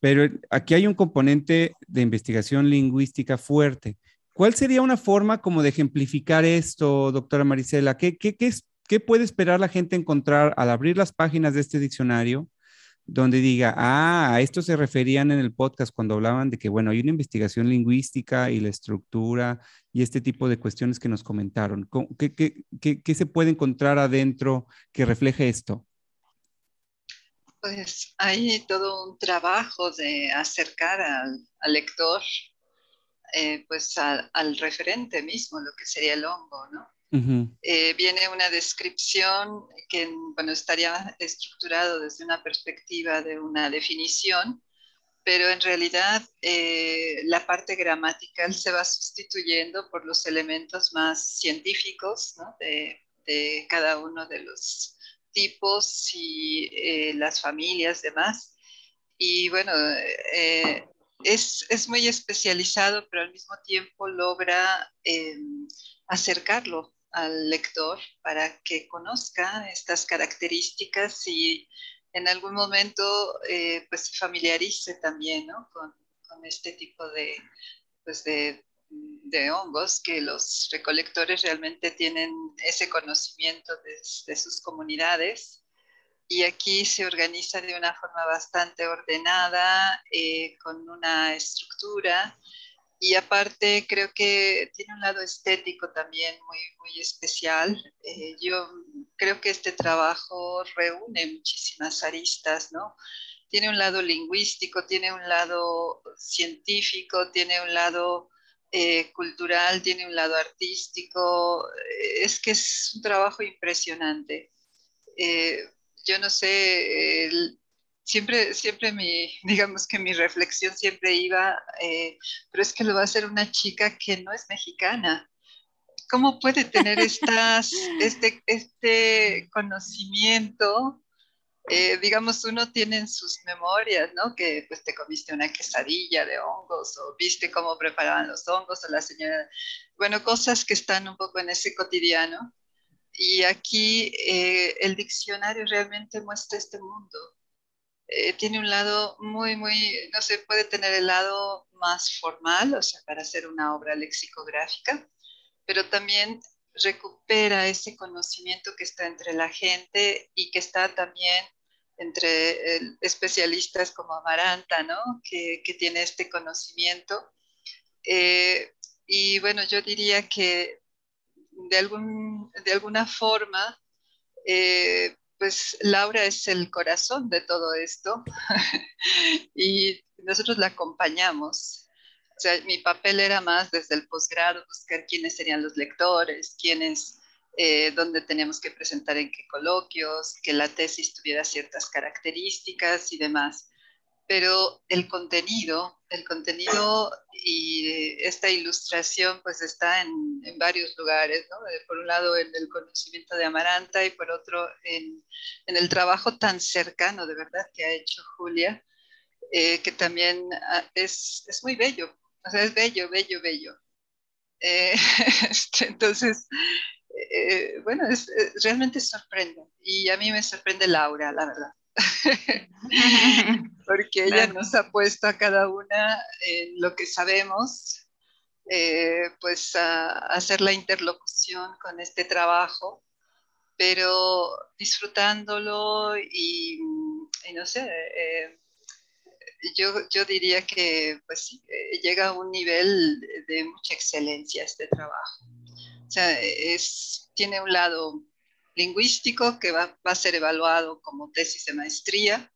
Pero aquí hay un componente de investigación lingüística fuerte. ¿Cuál sería una forma como de ejemplificar esto, doctora Marisela? ¿Qué, qué, qué, es, qué puede esperar la gente encontrar al abrir las páginas de este diccionario? Donde diga, ah, a esto se referían en el podcast cuando hablaban de que, bueno, hay una investigación lingüística y la estructura y este tipo de cuestiones que nos comentaron. ¿Qué, qué, qué, se puede encontrar adentro que refleje esto? Pues hay todo un trabajo de acercar al, lector eh, pues al referente mismo, lo que sería el hongo, ¿no? Eh, viene una descripción que bueno, estaría estructurado desde una perspectiva de una definición, pero en realidad eh, la parte gramatical se va sustituyendo por los elementos más científicos de, de, cada uno de los tipos y eh, las familias demás. Y bueno, es, es, muy especializado, pero al mismo tiempo logra acercarlo al lector para que conozca estas características y en algún momento eh, pues se familiarice también con, este tipo de, pues de, hongos que los recolectores realmente tienen ese conocimiento de, sus comunidades. Y aquí se organiza de una forma bastante ordenada, eh, con una estructura y aparte creo que tiene un lado estético también muy, muy especial. Eh, yo creo que este trabajo reúne muchísimas aristas, ¿no? Tiene un lado lingüístico, tiene un lado científico, tiene un lado eh, cultural, tiene un lado artístico. Eh, es que es un trabajo impresionante. yo no sé, siempre, siempre mi, digamos que mi reflexión siempre iba, eh, pero es que lo va a hacer una chica que no es mexicana. ¿Cómo puede tener estas, este, este conocimiento? Eh, digamos, uno tiene en sus memorias, ¿no? Que pues te comiste una quesadilla de hongos o viste cómo preparaban los hongos o la señora, bueno, cosas que están un poco en ese cotidiano. Y aquí eh, el diccionario realmente muestra este mundo eh, tiene un lado muy, muy, no sé, puede tener el lado más formal, o sea, para hacer una obra lexicográfica, pero también recupera ese conocimiento que está entre la gente y que está también entre especialistas como Amaranta, ¿no? Que, que tiene este conocimiento. Eh, y bueno, yo diría que de, algún, de alguna forma, eh, pues Laura es el corazón de todo esto y nosotros la acompañamos. O sea, mi papel era más desde el posgrado, buscar quiénes serían los lectores, quiénes, eh, dónde teníamos que presentar en qué coloquios, que la tesis tuviera ciertas características y demás pero el contenido, el contenido y esta ilustración pues está en, varios lugares, ¿no? Eh, por un lado en el conocimiento de Amaranta y por otro en, el trabajo tan cercano de verdad que ha hecho Julia, eh, que también ah, es, es, muy bello, o sea, es bello, bello, bello. Eh, este, entonces, bueno, es, realmente sorprende y a mí me sorprende Laura, la verdad. porque ella nos ha puesto a cada una en lo que sabemos, eh, pues a, hacer la interlocución con este trabajo, pero disfrutándolo y, no sé, eh, yo, yo, diría que pues sí, eh, llega a un nivel de mucha excelencia este trabajo. O sea, es, tiene un lado lingüístico que va, a ser evaluado como tesis de maestría,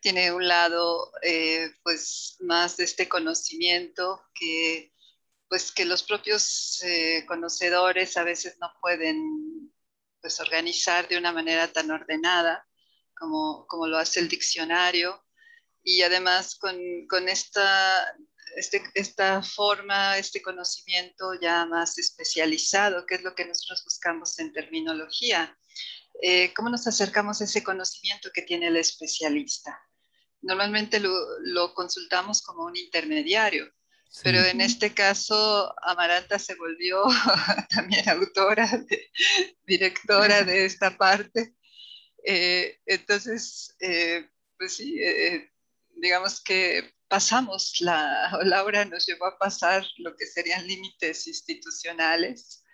tiene un lado eh, pues más de este conocimiento que pues que los propios eh, conocedores a veces no pueden pues organizar de una manera tan ordenada como, como lo hace el diccionario. Y además con, con esta, este, esta forma, este conocimiento ya más especializado, que es lo que nosotros buscamos en terminología. Eh, ¿Cómo nos acercamos a ese conocimiento que tiene el especialista? Normalmente lo, lo consultamos como un intermediario, pero en este caso, Amaranta se volvió también autora, directora de esta parte. Eh, entonces, eh, pues sí, eh, digamos que pasamos, la, Laura nos llevó a pasar lo que serían límites institucionales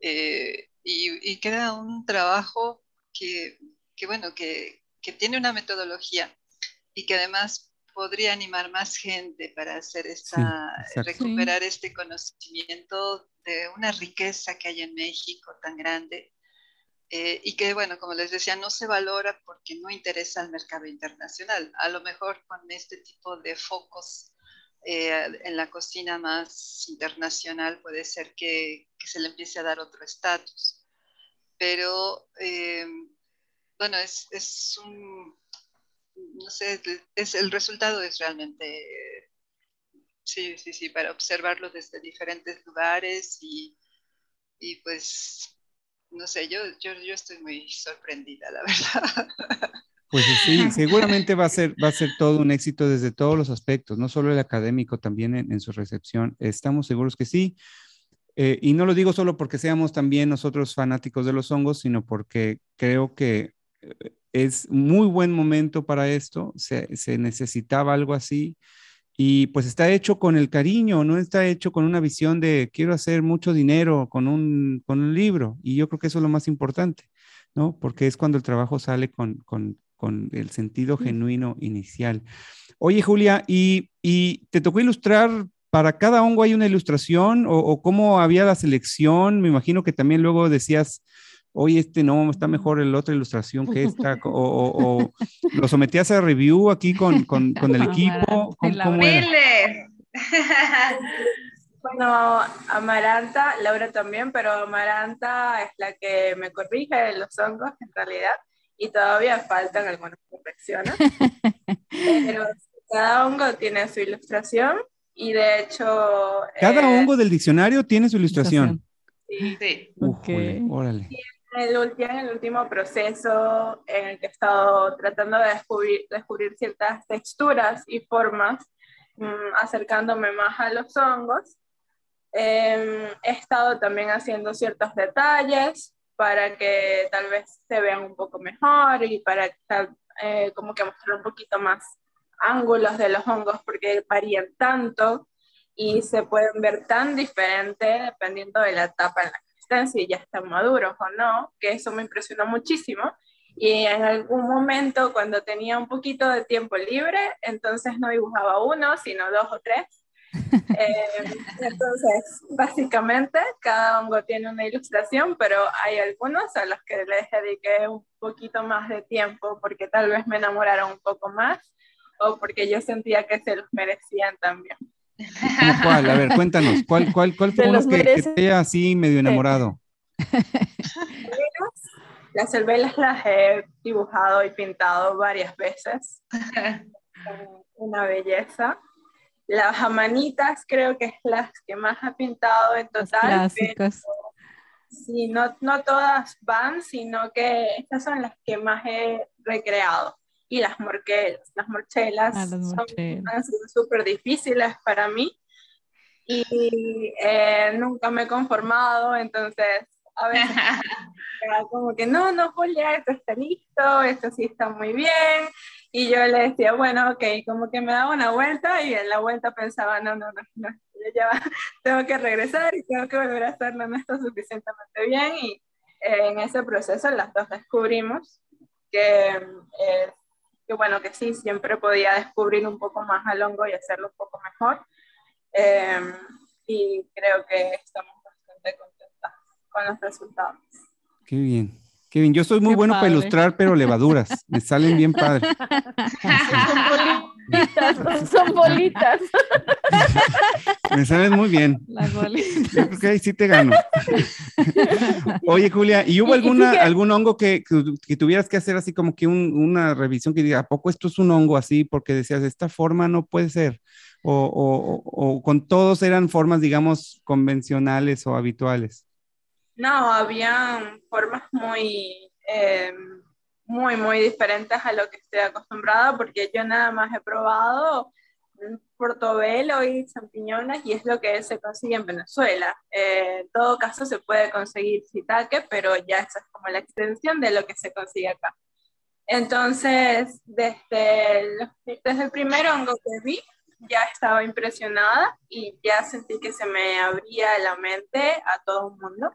y, queda un trabajo que, que bueno, que, que tiene una metodología y que además podría animar más gente para hacer esta, recuperar este conocimiento de una riqueza que hay en México tan grande eh, y que, bueno, como les decía, no se valora porque no interesa al mercado internacional. A lo mejor con este tipo de focos eh, en la cocina más internacional puede ser que, se le empiece a dar otro estatus. Pero, eh, bueno, es, es un no sé, es, el resultado es realmente, sí, sí, sí, para observarlo desde diferentes lugares y, y pues, no sé, yo, yo, yo estoy muy sorprendida, la verdad. Pues sí, seguramente va a ser, va a ser todo un éxito desde todos los aspectos, no solo el académico, también en, su recepción. Estamos seguros que sí. Eh, y no lo digo solo porque seamos también nosotros fanáticos de los hongos, sino porque creo que eh, es muy buen momento para esto, se, necesitaba algo así y pues está hecho con el cariño, no está hecho con una visión de quiero hacer mucho dinero con un, con un libro y yo creo que eso es lo más importante, ¿no? Porque es cuando el trabajo sale con, con, con el sentido genuino inicial. Oye, Julia, ¿y, ¿y, te tocó ilustrar para cada hongo hay una ilustración o, o cómo había la selección? Me imagino que también luego decías oye, este no, está mejor la otra ilustración que esta, o, lo sometías a review aquí con, con, con el equipo. bueno, Amaranta, Laura también, pero Amaranta es la que me corrige los hongos en realidad, y todavía faltan algunas correcciones. pero cada hongo tiene su ilustración, y de hecho... Cada eh, hongo del diccionario tiene su ilustración. Sí. sí. órale el, el último proceso en el que he estado tratando de descubrir, descubrir ciertas texturas y formas, mm, acercándome más a los hongos. Em, he estado también haciendo ciertos detalles para que tal vez se vean un poco mejor y para eh, como que mostrar un poquito más ángulos de los hongos porque varían tanto y se pueden ver tan diferente dependiendo de la etapa en la si ya están maduros o no, que eso me impresionó muchísimo. Y en algún momento, cuando tenía un poquito de tiempo libre, entonces no dibujaba uno, sino dos o tres. Eh, entonces, básicamente, cada hongo tiene una ilustración, pero hay algunos a los que les dediqué un poquito más de tiempo porque tal vez me enamoraron un poco más o porque yo sentía que se los merecían también cuál? A ver, cuéntanos, ¿cuál, cuál, cuál fue uno que, que, te haya así medio enamorado? Las cervelas las he dibujado y pintado varias veces. Una belleza. Las jamanitas creo que es las que más he pintado en total. sí, no, no todas van, sino que estas son las que más he recreado y las morquelas. Las morchelas ah, son, han sido súper difíciles para mí y eh, nunca me he conformado, entonces a veces como que no, no, Julia, esto está listo, esto sí está muy bien. Y yo le decía, bueno, ok, como que me daba una vuelta y en la vuelta pensaba, no, no, no, no ya tengo que regresar y tengo que volver a hacerlo, no está suficientemente bien. Y eh, en ese proceso las dos descubrimos que eh, que bueno, que sí, siempre podía descubrir un poco más al hongo y hacerlo un poco mejor. Em, y creo que estamos bastante contentas con los resultados. Qué bien, Qué bien, yo soy muy bueno para ilustrar, pero levaduras, me salen bien padres. son bolitas. Me salen muy bien. Las bolitas. Yo creo que ahí sí te gano. Oye, Julia, ¿y hubo alguna, algún hongo que, que, tuvieras que hacer así como que una revisión que diga, ¿a poco esto es un hongo así? Porque decías, de esta forma no puede ser. O, o, o, con todos eran formas, digamos, convencionales o habituales. No, habían formas muy... Eh, muy, muy diferentes a lo que estoy acostumbrada, porque yo nada más he probado portobelo y champiñones y es lo que se consigue en Venezuela. Eh, en todo caso se puede conseguir shiitake, pero ya esa es como la extensión de lo que se consigue acá. Entonces, desde el, desde el primer hongo que vi, ya estaba impresionada y ya sentí que se me abría la mente a todo el mundo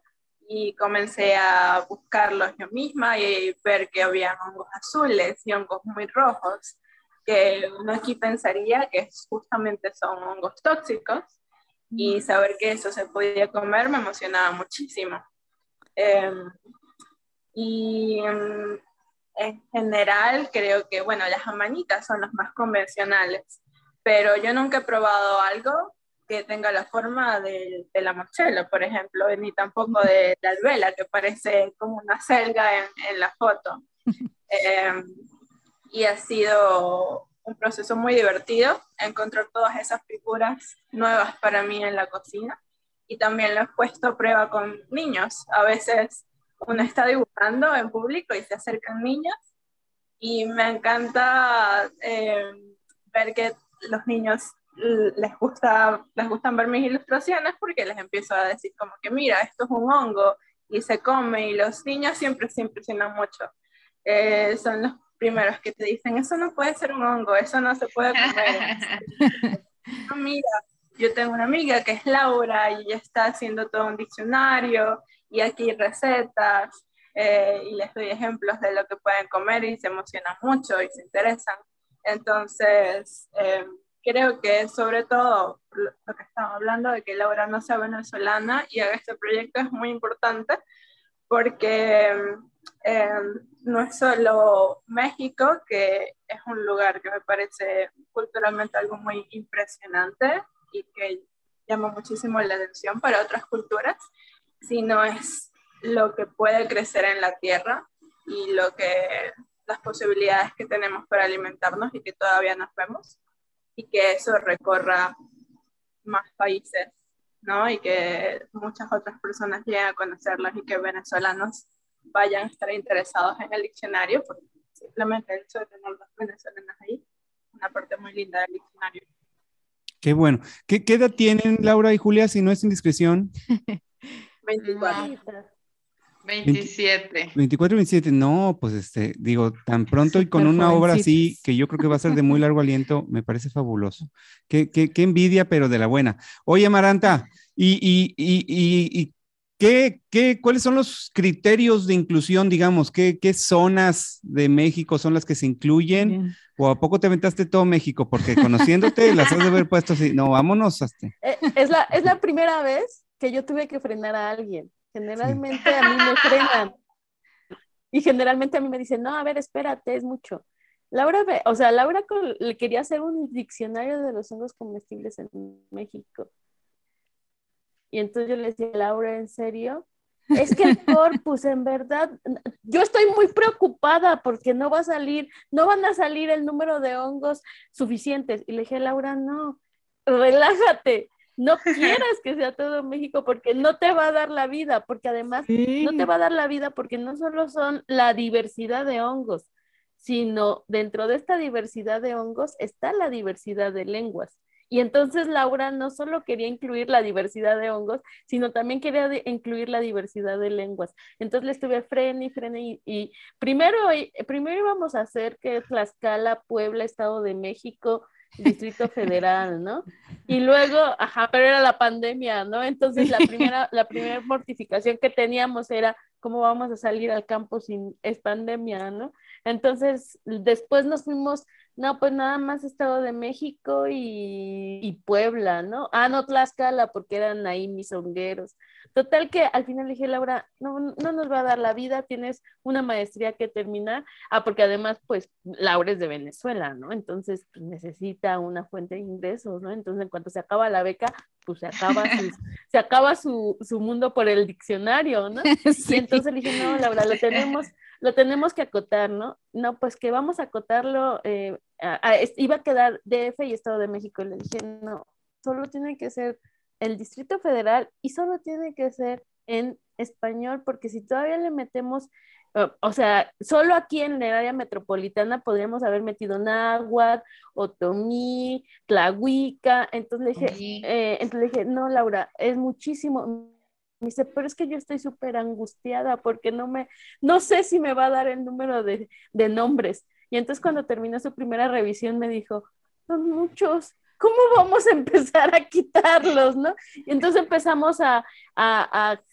y comencé a buscarlos yo misma y ver que había hongos azules y hongos muy rojos, que uno aquí pensaría que justamente son hongos tóxicos y saber que eso se podía comer me emocionaba muchísimo. Em, y em, en general creo que, bueno, las amanitas son las más convencionales, pero yo nunca he probado algo que tenga la forma de, de, la mochila, por ejemplo, ni tampoco de la alvela, que parece como una selga en, en la foto. Em, y ha sido un proceso muy divertido encontrar todas esas figuras nuevas para mí en la cocina. Y también lo he puesto a prueba con niños. A veces uno está dibujando en público y se acercan niños. Y me encanta em, ver que los niños les gusta, les gustan ver mis ilustraciones porque les empiezo a decir como que mira, esto es un hongo y se come y los niños siempre se impresionan mucho. Eh, son los primeros que te dicen, eso no puede ser un hongo, eso no se puede comer. mira, yo tengo una amiga que es Laura y ella está haciendo todo un diccionario y aquí recetas eh, y les doy ejemplos de lo que pueden comer y se emocionan mucho y se interesan. Entonces, eh, creo que sobre todo lo que estamos hablando de que Laura no sea venezolana y haga este proyecto es muy importante porque em, no es solo México, que es un lugar que me parece culturalmente algo muy impresionante y que llama muchísimo la atención para otras culturas, sino es lo que puede crecer en la tierra y lo que las posibilidades que tenemos para alimentarnos y que todavía nos vemos y que eso recorra más países, ¿no? Y que muchas otras personas lleguen a conocerlos y que venezolanos vayan a estar interesados en el diccionario, porque simplemente el hecho de tener dos venezolanas ahí, una parte muy linda del diccionario. Qué bueno. ¿Qué, qué edad tienen Laura y Julia, si no es indiscreción? 24. 27. 24 y 27, no, pues este, digo, tan pronto y con una obra así, que yo creo que va a ser de muy largo aliento, me parece fabuloso. Qué, qué, qué envidia, pero de la buena. Oye, Maranta, ¿y, y, y, y qué, qué, cuáles son los criterios de inclusión, digamos? ¿Qué, qué zonas de México son las que se incluyen? ¿O a poco te aventaste todo México? Porque conociéndote, las has de haber puesto así, no, vámonos hasta. Eh, es, la, es la primera vez que yo tuve que frenar a alguien. Generalmente a mí me frenan. Y generalmente a mí me dicen, no, a ver, espérate, es mucho. Laura, o sea, Laura le quería hacer un diccionario de los hongos comestibles en México. Y entonces yo le decía, Laura, ¿en serio? Es que el corpus, en verdad, yo estoy muy preocupada porque no va a salir, no van a salir el número de hongos suficientes. Y le dije, Laura, no, relájate no quieras que sea todo México porque no te va a dar la vida, porque además no te va a dar la vida porque no solo son la diversidad de hongos, sino dentro de esta diversidad de hongos está la diversidad de lenguas. Y entonces Laura no solo quería incluir la diversidad de hongos, sino también quería incluir la diversidad de lenguas. Entonces le estuve frene y frene y, y primero, primero íbamos a hacer que Tlaxcala, Puebla, Estado de México, Distrito Federal, ¿no? Y luego, ajá, pero era la pandemia, ¿no? Entonces la primera, la primera mortificación que teníamos era cómo vamos a salir al campo sin es pandemia, ¿no? Entonces después nos fuimos no, pues nada más Estado de México y, y Puebla, ¿no? Ah, no, Tlaxcala, porque eran ahí mis hongueros. Total que al final dije, Laura, no, no nos va a dar la vida, tienes una maestría que terminar. Ah, porque además, pues, Laura es de Venezuela, ¿no? Entonces, pues, necesita una fuente de ingresos, ¿no? Entonces, en cuanto se acaba la beca, pues se acaba, su, se acaba su, su, mundo por el diccionario, ¿no? Y entonces le dije, no, Laura, lo tenemos, lo tenemos que acotar, ¿no? No, pues que vamos a acotarlo, eh, iba a quedar DF y Estado de México. Le dije, no, solo tiene que ser el Distrito Federal y solo tiene que ser en español, porque si todavía le metemos, o sea, solo aquí en el área metropolitana podríamos haber metido Náhuatl, Otomí, Tlahuica, entonces le dije, eh, entonces le dije, no, Laura, es muchísimo. Me dice, pero es que yo estoy súper angustiada porque no me, no sé si me va a dar el número de, de nombres. Y entonces cuando terminó su primera revisión me dijo, son muchos, ¿cómo vamos a empezar a quitarlos, no? Y entonces empezamos a,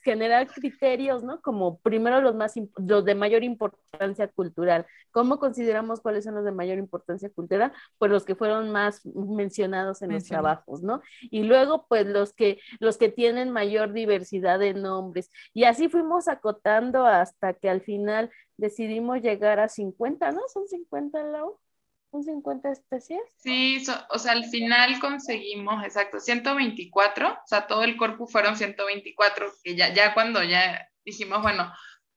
generar criterios, ¿no? Como primero los, más, los de mayor importancia cultural. ¿Cómo consideramos cuáles son los de mayor importancia cultural? Pues los que fueron más mencionados en los trabajos, ¿no? Y luego, pues los que, los que tienen mayor diversidad de nombres. Y así fuimos acotando hasta que al final decidimos llegar a 50, ¿no? Son 50, Lau. ¿Son 50 especies? Sí, o sea, al final conseguimos, exacto, 124, o sea, todo el corpus fueron 124, que ya, ya cuando ya dijimos, bueno,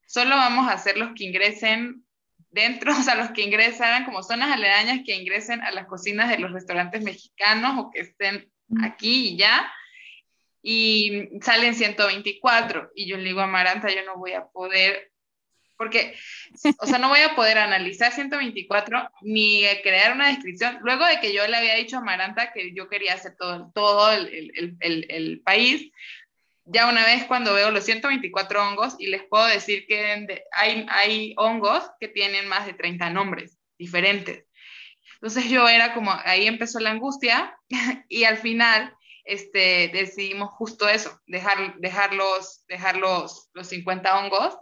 solo vamos a hacer los que ingresen dentro, o sea, los que ingresan como zonas aledañas que ingresen a las cocinas de los restaurantes mexicanos o que estén aquí y ya, y salen 124, y yo le digo a Maranta, yo no voy a poder porque, o sea, no voy a poder analizar 124 ni crear una descripción. Luego de que yo le había dicho a Maranta que yo quería hacer todo, todo el, el, el, país, ya una vez cuando veo los 124 hongos y les puedo decir que hay, hay hongos que tienen más de 30 nombres diferentes. Entonces yo era como, ahí empezó la angustia y al final este, decidimos justo eso, dejar, dejar, los, dejar los, los 50 hongos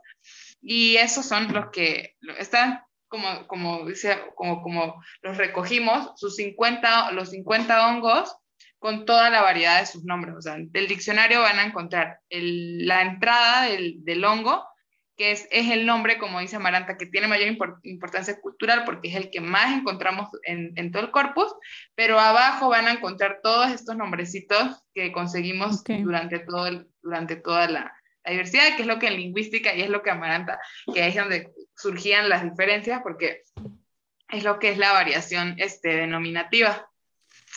y esos son los que están como, como dice, como, como los recogimos, sus 50, los 50 hongos con toda la variedad de sus nombres. O sea, del diccionario van a encontrar la entrada del, del, hongo, que es, es, el nombre, como dice Maranta, que tiene mayor importancia cultural porque es el que más encontramos en, en, todo el corpus, pero abajo van a encontrar todos estos nombrecitos que conseguimos durante, todo el, durante toda la, la diversidad, que es lo que en lingüística y es lo que Amaranta, que es donde surgían las diferencias, porque es lo que es la variación este, denominativa.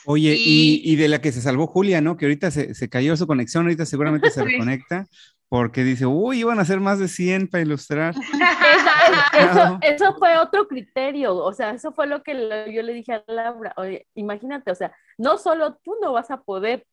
Oye, y, y, de la que se salvó Julia, ¿no? Que ahorita se, se cayó su conexión, ahorita seguramente se reconecta, porque dice, uy, iban a ser más de 100 para ilustrar. eso, eso, fue otro criterio, o sea, eso fue lo que yo le dije a Laura, oye, imagínate, o sea, no solo tú no vas a poder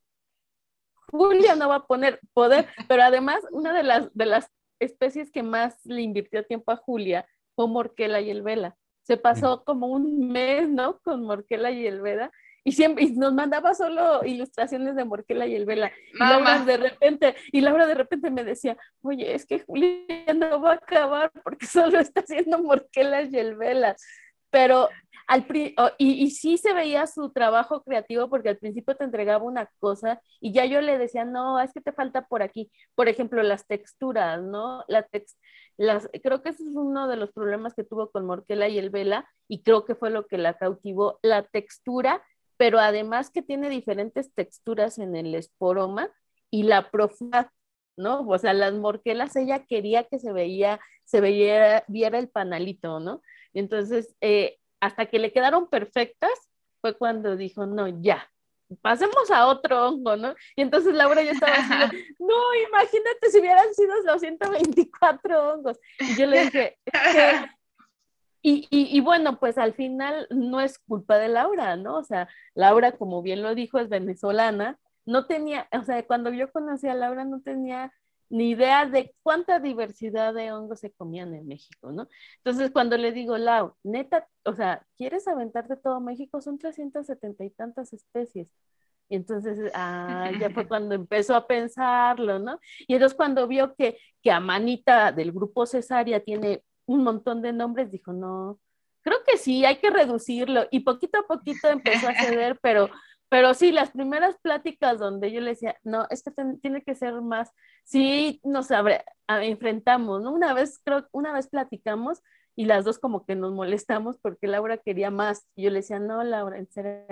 Julia no va a poner poder, pero además una de las, de las especies que más le invirtió tiempo a Julia fue Morquela y el Vela. Se pasó como un mes, ¿no? Con Morquela y el Vela. Y siempre nos mandaba solo ilustraciones de Morquela y el Vela. Y Laura de repente, y Laura de repente me decía, oye, es que Julia no va a acabar porque solo está haciendo Morquela y el Vela. Pero al, y, y, sí se veía su trabajo creativo porque al principio te entregaba una cosa y ya yo le decía, no, es que te falta por aquí. Por ejemplo, las texturas, ¿no? La las, creo que ese es uno de los problemas que tuvo con Morquela y el Vela y creo que fue lo que la cautivó, la textura, pero además que tiene diferentes texturas en el esporoma y la profundidad. ¿no? O sea, las morquelas ella quería que se veía, se veía, viera el panalito, ¿no? Entonces, eh, hasta que le quedaron perfectas, fue cuando dijo, no, ya, pasemos a otro hongo, ¿no? Y entonces Laura ya estaba no, imagínate si hubieran sido los 124 hongos. Y yo le dije, y, y, y, bueno, pues al final no es culpa de Laura, ¿no? O sea, Laura, como bien lo dijo, es venezolana, no tenía, o sea, cuando yo conocí a Laura no tenía ni idea de cuánta diversidad de hongos se comían en México, ¿no? Entonces, cuando le digo, Lau, neta, o sea, ¿quieres aventarte todo México? Son 370 y tantas especies. Y entonces, ah, ya fue cuando empezó a pensarlo, ¿no? Y entonces cuando vio que, que Amanita del grupo Cesárea tiene un montón de nombres, dijo, no, creo que sí, hay que reducirlo. Y poquito a poquito empezó a ceder, pero, pero sí, las primeras pláticas donde yo le decía, no, esto tiene que ser más, sí nos abre, enfrentamos, ¿no? Una vez, creo, una vez platicamos y las dos como que nos molestamos porque Laura quería más. Y yo le decía, no, Laura, en serio,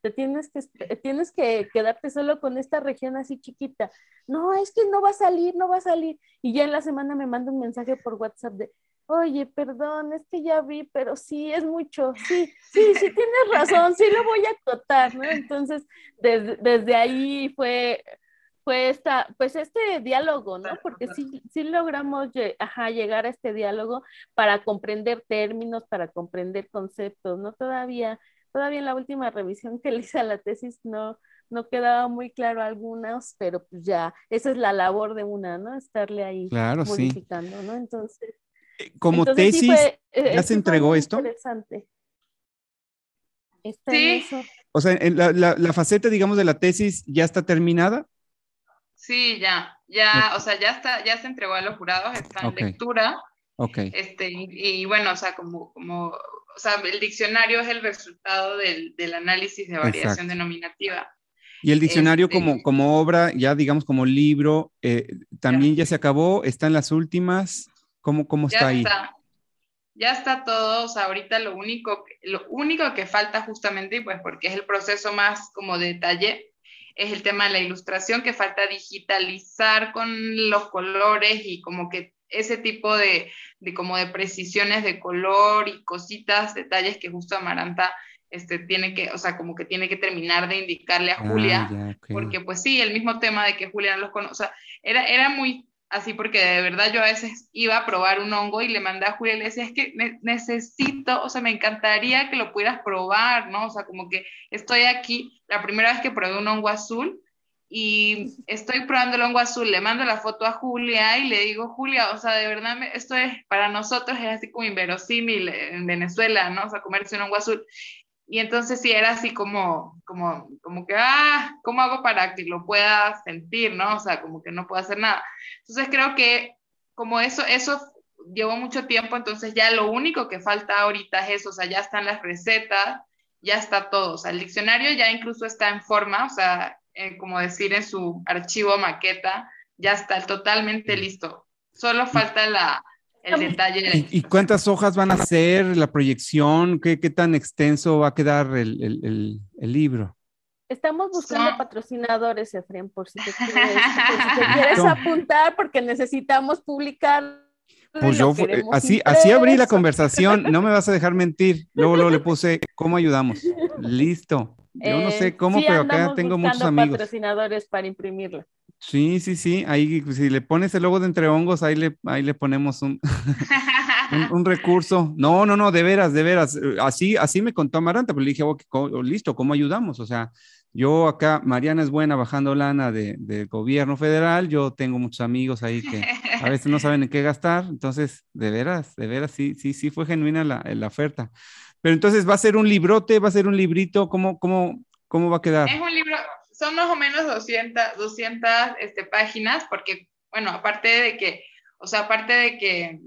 te tienes que, tienes que quedarte solo con esta región así chiquita. No, es que no va a salir, no va a salir. Y ya en la semana me manda un mensaje por WhatsApp de, oye, perdón, es que ya vi, pero sí, es mucho, sí, sí, sí tienes razón, sí lo voy a acotar, ¿no? Entonces, desde, desde ahí fue, fue esta, pues este diálogo, ¿no? Porque sí, sí logramos ajá, llegar a este diálogo para comprender términos, para comprender conceptos, ¿no? Todavía, todavía en la última revisión que le hice a la tesis no, no quedaba muy claro algunas, pero pues ya, esa es la labor de una, ¿no? Estarle ahí modificando, ¿no? Entonces, eh, como tesis, eh, ¿ya se entregó esto? Interesante. sí. O sea, la, la, faceta, digamos, de la tesis ya está terminada. Sí, ya, ya, o sea, ya está, ya se entregó a los jurados, está en lectura. Ok. Este, y, bueno, o sea, como, como, o sea, el diccionario es el resultado del, del análisis de variación denominativa. Y el diccionario como, este como obra, ya digamos como libro, eh, también ya. ya. se acabó, está en las últimas. ¿Cómo, cómo está ahí? Ya está todo, o sea, ahorita lo único, lo único que falta justamente, pues porque es el proceso más como detalle, es el tema de la ilustración, que falta digitalizar con los colores y como que ese tipo de, de como de precisiones de color y cositas, detalles que justo Amaranta este, tiene que, o sea, como que tiene que terminar de indicarle a ah, Julia, porque pues sí, el mismo tema de que Julia no los conoce, o sea, era, era muy así porque de verdad yo a veces iba a probar un hongo y le mandé a Julia y le decía, es que necesito, o sea, me encantaría que lo pudieras probar, ¿no? O sea, como que estoy aquí, la primera vez que probé un hongo azul y estoy probando el hongo azul, le mando la foto a Julia y le digo, Julia, o sea, de verdad esto es para nosotros es así como inverosímil en Venezuela, ¿no? O sea, comerse un hongo azul. Y entonces sí era así como, como, como que, ah, ¿cómo hago para que lo pueda sentir, no? O sea, como que no puedo hacer nada. Entonces creo que como eso, eso llevó mucho tiempo, entonces ya lo único que falta ahorita es eso, o sea, ya están las recetas, ya está todo, o sea, el diccionario ya incluso está en forma, o sea, como decir en su archivo maqueta, ya está totalmente listo. Solo falta la, el detalle. ¿Y, cuántas hojas van a ser la proyección? ¿Qué, qué tan extenso va a quedar el, el, el, libro? Estamos buscando patrocinadores, Efren, por si te quieres, apuntar, porque necesitamos publicar. Pues yo, así, así abrí la conversación, no me vas a dejar mentir. Luego, luego le puse, ¿cómo ayudamos? Listo. Yo no sé eh, cómo, pero acá tengo muchos amigos. patrocinadores para imprimirla. Sí, sí, sí. Ahí, si le pones el logo de entre hongos, ahí le, ahí le ponemos un, un, recurso. No, no, no, de veras, de veras. Así, así me contó Amaranta, pero le dije, listo, ¿cómo ayudamos? O sea, yo acá, Mariana es buena bajando lana del de gobierno federal, yo tengo muchos amigos ahí que a veces no saben en qué gastar, entonces, de veras, de veras, sí, sí, sí fue genuina la, la oferta. Pero entonces, ¿va a ser un librote, va a ser un librito? ¿Cómo, cómo, cómo va a quedar? Es un libro, son más o menos 200, 200 este, páginas, porque, bueno, aparte de que, o sea, aparte de que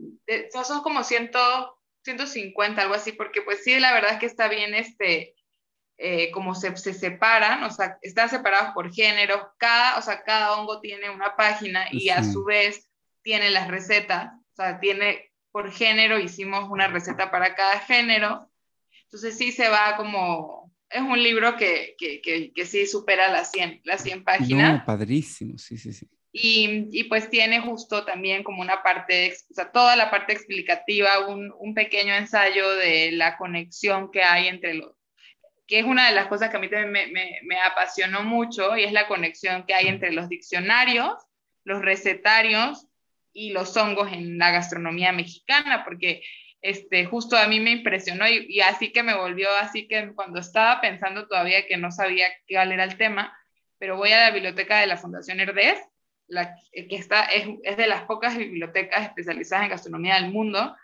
son como 100, 150, algo así, porque pues sí, la verdad es que está bien, este, eh, como se, se, separan, o sea, están separados por género, cada, o sea, cada hongo tiene una página y a su vez tiene las recetas, o sea, tiene por género, hicimos una receta para cada género, entonces sí se va como es un libro que, que, que, que, sí supera las 100, las 100 páginas. No, padrísimo, sí, sí, sí. Y, y, pues tiene justo también como una parte, o sea, toda la parte explicativa, un, un, pequeño ensayo de la conexión que hay entre los, que es una de las cosas que a mí también me, me, me apasionó mucho, y es la conexión que hay entre los diccionarios, los recetarios y los hongos en la gastronomía mexicana, porque este, justo a mí me impresionó y, así que me volvió, así que cuando estaba pensando todavía que no sabía qué era el tema, pero voy a la biblioteca de la Fundación Herdez, la, que está, es, es, de las pocas bibliotecas especializadas en gastronomía del mundo,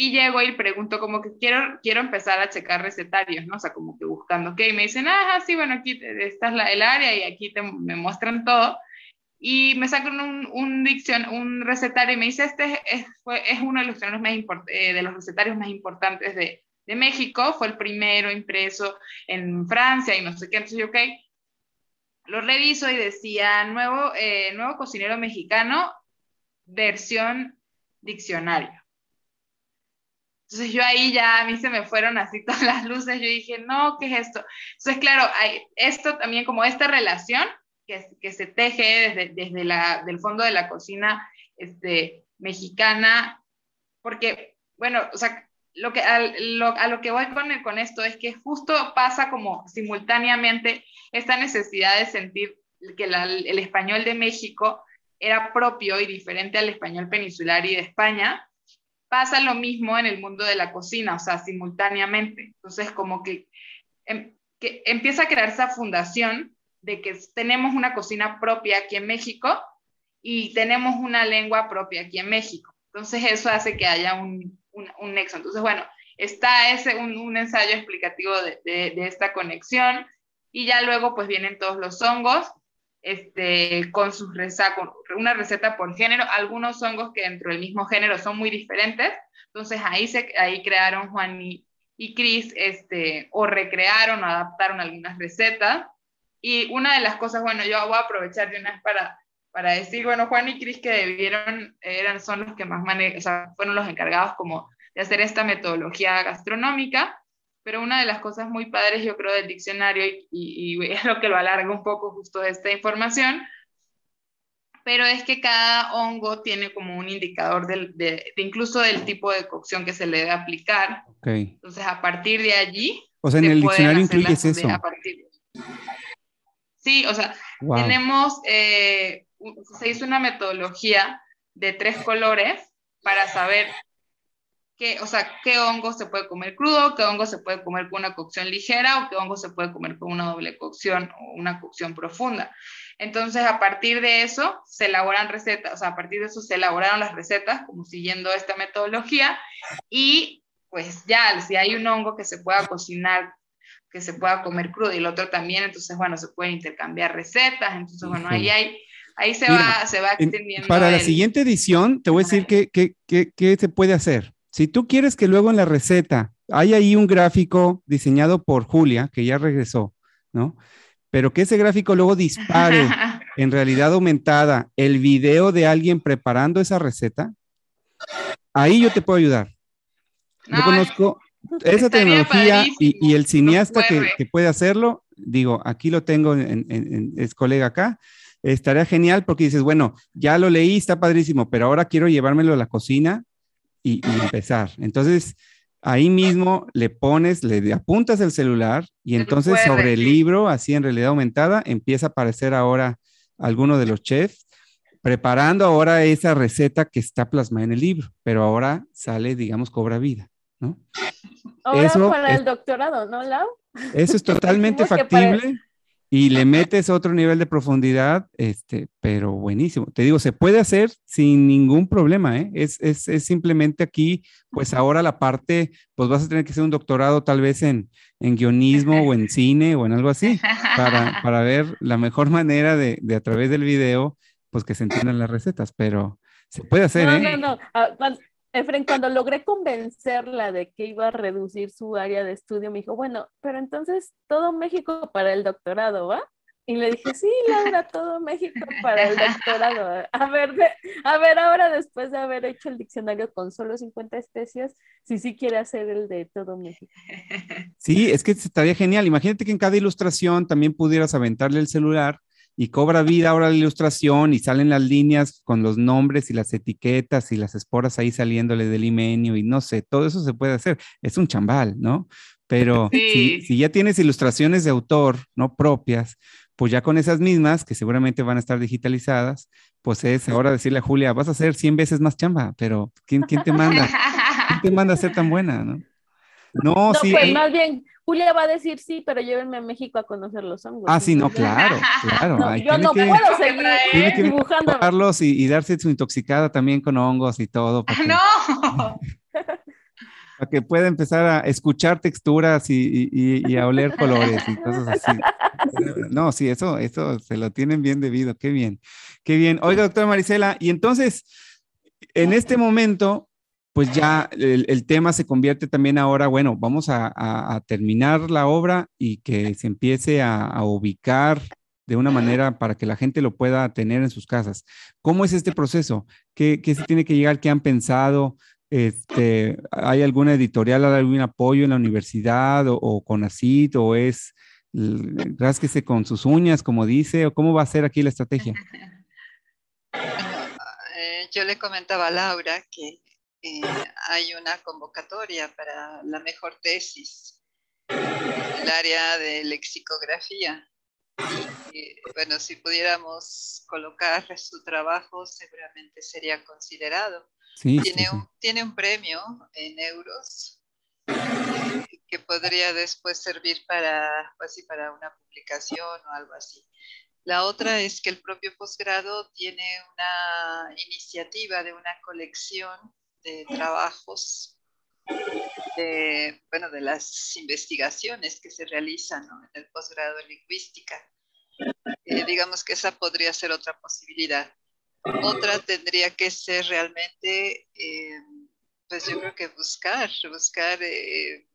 y llego y pregunto como que quiero, quiero empezar a checar recetarios, ¿no? O sea, como que buscando, ¿qué? Y me dicen, ah, sí, bueno, aquí está la, el área y aquí te, me muestran todo. Y me sacan un, un, dicción, un recetario y me dice, este es, es uno de los, más eh, de los recetarios más importantes de, de, México, fue el primero impreso en Francia y no sé qué, entonces yo, ok, lo reviso y decía, nuevo, eh, nuevo cocinero mexicano, versión diccionario. Entonces yo ahí ya a mí se me fueron así todas las luces, yo dije, no, ¿qué es esto? Entonces, claro, hay esto también como esta relación que, se teje desde, desde la, del fondo de la cocina este, mexicana, porque, bueno, o sea, lo que, a, lo, a lo que voy con, con esto es que justo pasa como simultáneamente esta necesidad de sentir que el español de México era propio y diferente al español peninsular y de España, pasa lo mismo en el mundo de la cocina, o sea, simultáneamente. Entonces, como que, em, que empieza a crear esa fundación de que tenemos una cocina propia aquí en México y tenemos una lengua propia aquí en México. Entonces eso hace que haya un, un, nexo. Entonces, bueno, está ese, un, ensayo explicativo de, de, esta conexión y ya luego pues vienen todos los hongos este, con sus con una receta por género, algunos hongos que dentro del mismo género son muy diferentes. Entonces ahí, se, ahí crearon Juan y, y Cris, este, o recrearon o adaptaron algunas recetas. Y una de las cosas, bueno, yo voy a aprovechar de una vez para, para decir, bueno, Juan y Cris que debieron, eran, son los que más manejan, o sea, fueron los encargados como de hacer esta metodología gastronómica, pero una de las cosas muy padres, yo creo, del diccionario, y, y, es lo que lo alarga un poco justo esta información, pero es que cada hongo tiene como un indicador del, de, incluso del tipo de cocción que se le debe aplicar. Okay. Entonces, a partir de allí... O sea, en el diccionario incluyes eso. A partir, Sí, o sea, tenemos, eh, se hizo una metodología de tres colores para saber qué, o sea, qué hongo se puede comer crudo, qué hongo se puede comer con una cocción ligera o qué hongo se puede comer con una doble cocción o una cocción profunda. Entonces, a partir de eso, se elaboran recetas, o sea, a partir de eso se elaboraron las recetas, como siguiendo esta metodología, y pues ya, si hay un hongo que se pueda cocinar que se pueda comer crudo y el otro también, entonces, bueno, se pueden intercambiar recetas, entonces, bueno, ahí hay... Ahí se, va, se va extendiendo. Para la siguiente edición, te voy a decir qué, qué, qué, qué se puede hacer. Si tú quieres que luego en la receta hay ahí un gráfico diseñado por Julia, que ya regresó, ¿no? Pero que ese gráfico luego dispare en realidad aumentada el video de alguien preparando esa receta, ahí yo te puedo ayudar. No, conozco, esa tecnología y, el cineasta que, puede hacerlo, digo, aquí lo tengo, en, es colega acá, estaría genial porque dices, bueno, ya lo leí, está padrísimo, pero ahora quiero llevármelo a la cocina y, empezar. Entonces, ahí mismo le pones, le apuntas el celular y entonces sobre el libro, así en realidad aumentada, empieza a aparecer ahora alguno de los chefs preparando ahora esa receta que está plasmada en el libro, pero ahora sale, digamos, cobra vida. ¿No? Ahora eso para el doctorado, ¿no, Lau? Eso es totalmente factible y le metes otro nivel de profundidad, este, pero buenísimo. Te digo, se puede hacer sin ningún problema, ¿eh? Es, es, es, simplemente aquí, pues ahora la parte, pues vas a tener que hacer un doctorado tal vez en, en guionismo o en cine o en algo así, para, para ver la mejor manera de, de, a través del video, pues que se entiendan las recetas, pero se puede hacer, no, ¿eh? No, no, ah, Efren, cuando logré convencerla de que iba a reducir su área de estudio, me dijo, bueno, pero entonces todo México para el doctorado, ¿va? Y le dije, sí, Laura, todo México para el doctorado. A ver, a ver, ahora después de haber hecho el diccionario con solo 50 especies, si sí quiere hacer el de todo México. Sí, es que estaría genial. Imagínate que en cada ilustración también pudieras aventarle el celular y cobra vida ahora la ilustración y salen las líneas con los nombres y las etiquetas y las esporas ahí saliéndole del imenio y no sé, todo eso se puede hacer. Es un chambal, ¿no? Pero si, ya tienes ilustraciones de autor, no propias, pues ya con esas mismas, que seguramente van a estar digitalizadas, pues es ahora decirle a Julia, vas a hacer 100 veces más chamba, pero ¿quién, quién te manda? ¿Quién te manda a ser tan buena, no? No, sí. Pues más bien, Julia va a decir sí, pero llévenme a México a conocer los hongos. Ah, sí, no, claro, claro. yo no puedo seguir tiene que dibujando. Y, y, darse su intoxicada también con hongos y todo. Para ¡No! para que pueda empezar a escuchar texturas y, y, a oler colores y cosas así. No, sí, eso, eso se lo tienen bien debido. Qué bien, qué bien. Oiga, doctora Marisela, y entonces, en este momento, pues ya el, tema se convierte también ahora, bueno, vamos a, terminar la obra y que se empiece a, ubicar de una manera para que la gente lo pueda tener en sus casas. ¿Cómo es este proceso? ¿Qué, se tiene que llegar? ¿Qué han pensado? Este, ¿Hay alguna editorial, algún apoyo en la universidad o, con ACIT o es rásquese con sus uñas, como dice, o cómo va a ser aquí la estrategia? Eh, yo le comentaba a Laura que eh, hay una convocatoria para la mejor tesis el área de lexicografía. Y, bueno, si pudiéramos colocar su trabajo, seguramente sería considerado. tiene, Un, tiene un premio en euros eh, que podría después servir para, pues, para una publicación o algo así. La otra es que el propio posgrado tiene una iniciativa de una colección de trabajos de, bueno, de las investigaciones que se realizan en el posgrado en lingüística. Eh, digamos que esa podría ser otra posibilidad. Otra tendría que ser realmente, eh, pues yo creo que buscar, buscar eh,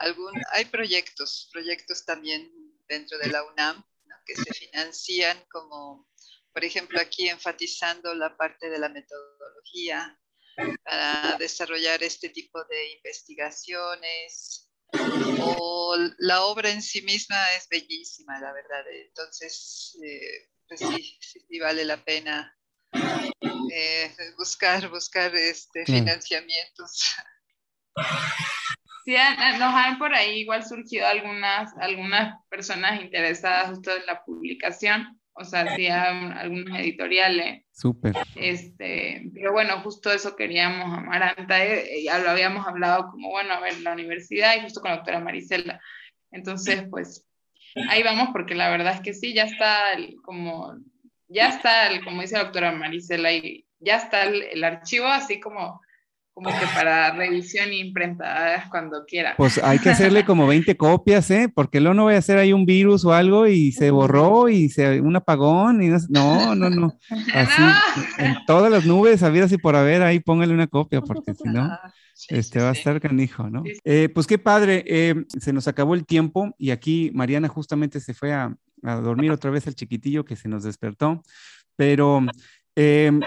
algún, hay proyectos, proyectos también dentro de la UNAM que se financian como, por ejemplo, aquí enfatizando la parte de la metodología, para desarrollar este tipo de investigaciones. O la obra en sí misma es bellísima, la verdad. Entonces, eh, pues sí, sí, vale la pena eh, buscar, buscar este, financiamientos. Sí, nos han por ahí igual surgido algunas, algunas personas interesadas justo en la publicación o sea, hacía algunos editoriales. Súper. Este, pero bueno, justo eso queríamos, Amaranta, eh, ya lo habíamos hablado como, bueno, a ver, la universidad y justo con la doctora Marisela. Entonces, pues, ahí vamos, porque la verdad es que sí, ya está el, como, ya está, el, como dice la doctora Marisela, y ya está el, el archivo así como como que para revisión imprenta cuando quiera. Pues hay que hacerle como 20 copias, ¿eh? Porque luego no voy a hacer ahí un virus o algo y se borró y se un apagón y no, no, no. Así, en todas las nubes, habidas y por haber, ahí póngale una copia, porque si no, ah, este va a estar canijo, ¿no? Eh, pues qué padre, eh, se nos acabó el tiempo y aquí Mariana justamente se fue a, a dormir otra vez el chiquitillo que se nos despertó, pero Em,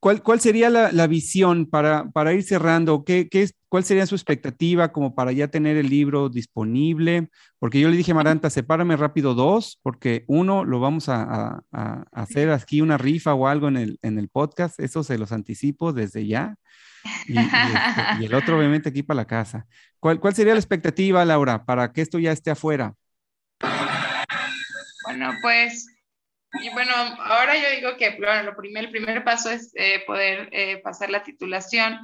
¿cuál, ¿cuál, sería la, visión para, para, ir cerrando? ¿Qué, qué es, ¿Cuál sería su expectativa como para ya tener el libro disponible? Porque yo le dije a Maranta, sepárame rápido dos, porque uno lo vamos a, a, hacer aquí una rifa o algo en el, en el podcast, eso se los anticipo desde ya. Y, este, y, el otro obviamente aquí para la casa. ¿Cuál, ¿Cuál sería la expectativa, Laura, para que esto ya esté afuera? Bueno, pues y bueno, ahora yo digo que lo primer, el primer paso es eh, poder eh, pasar la titulación,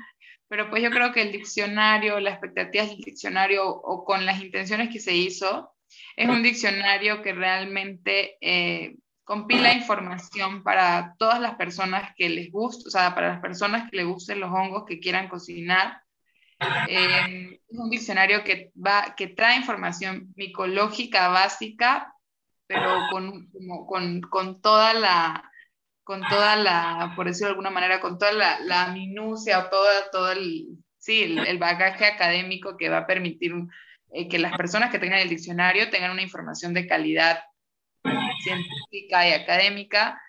pero pues yo creo que el diccionario, las expectativas del diccionario o con las intenciones que se hizo, es un diccionario que realmente eh, compila información para todas las personas que les gusta, o sea, para las personas que les gusten los hongos, que quieran cocinar. es un diccionario que, va, que trae información micológica básica pero con, con, con, toda la, con toda la, por decirlo de alguna manera, con toda la, la minucia toda, todo el, sí, el, bagaje académico que va a permitir eh, que las personas que tengan el diccionario tengan una información de calidad científica y académica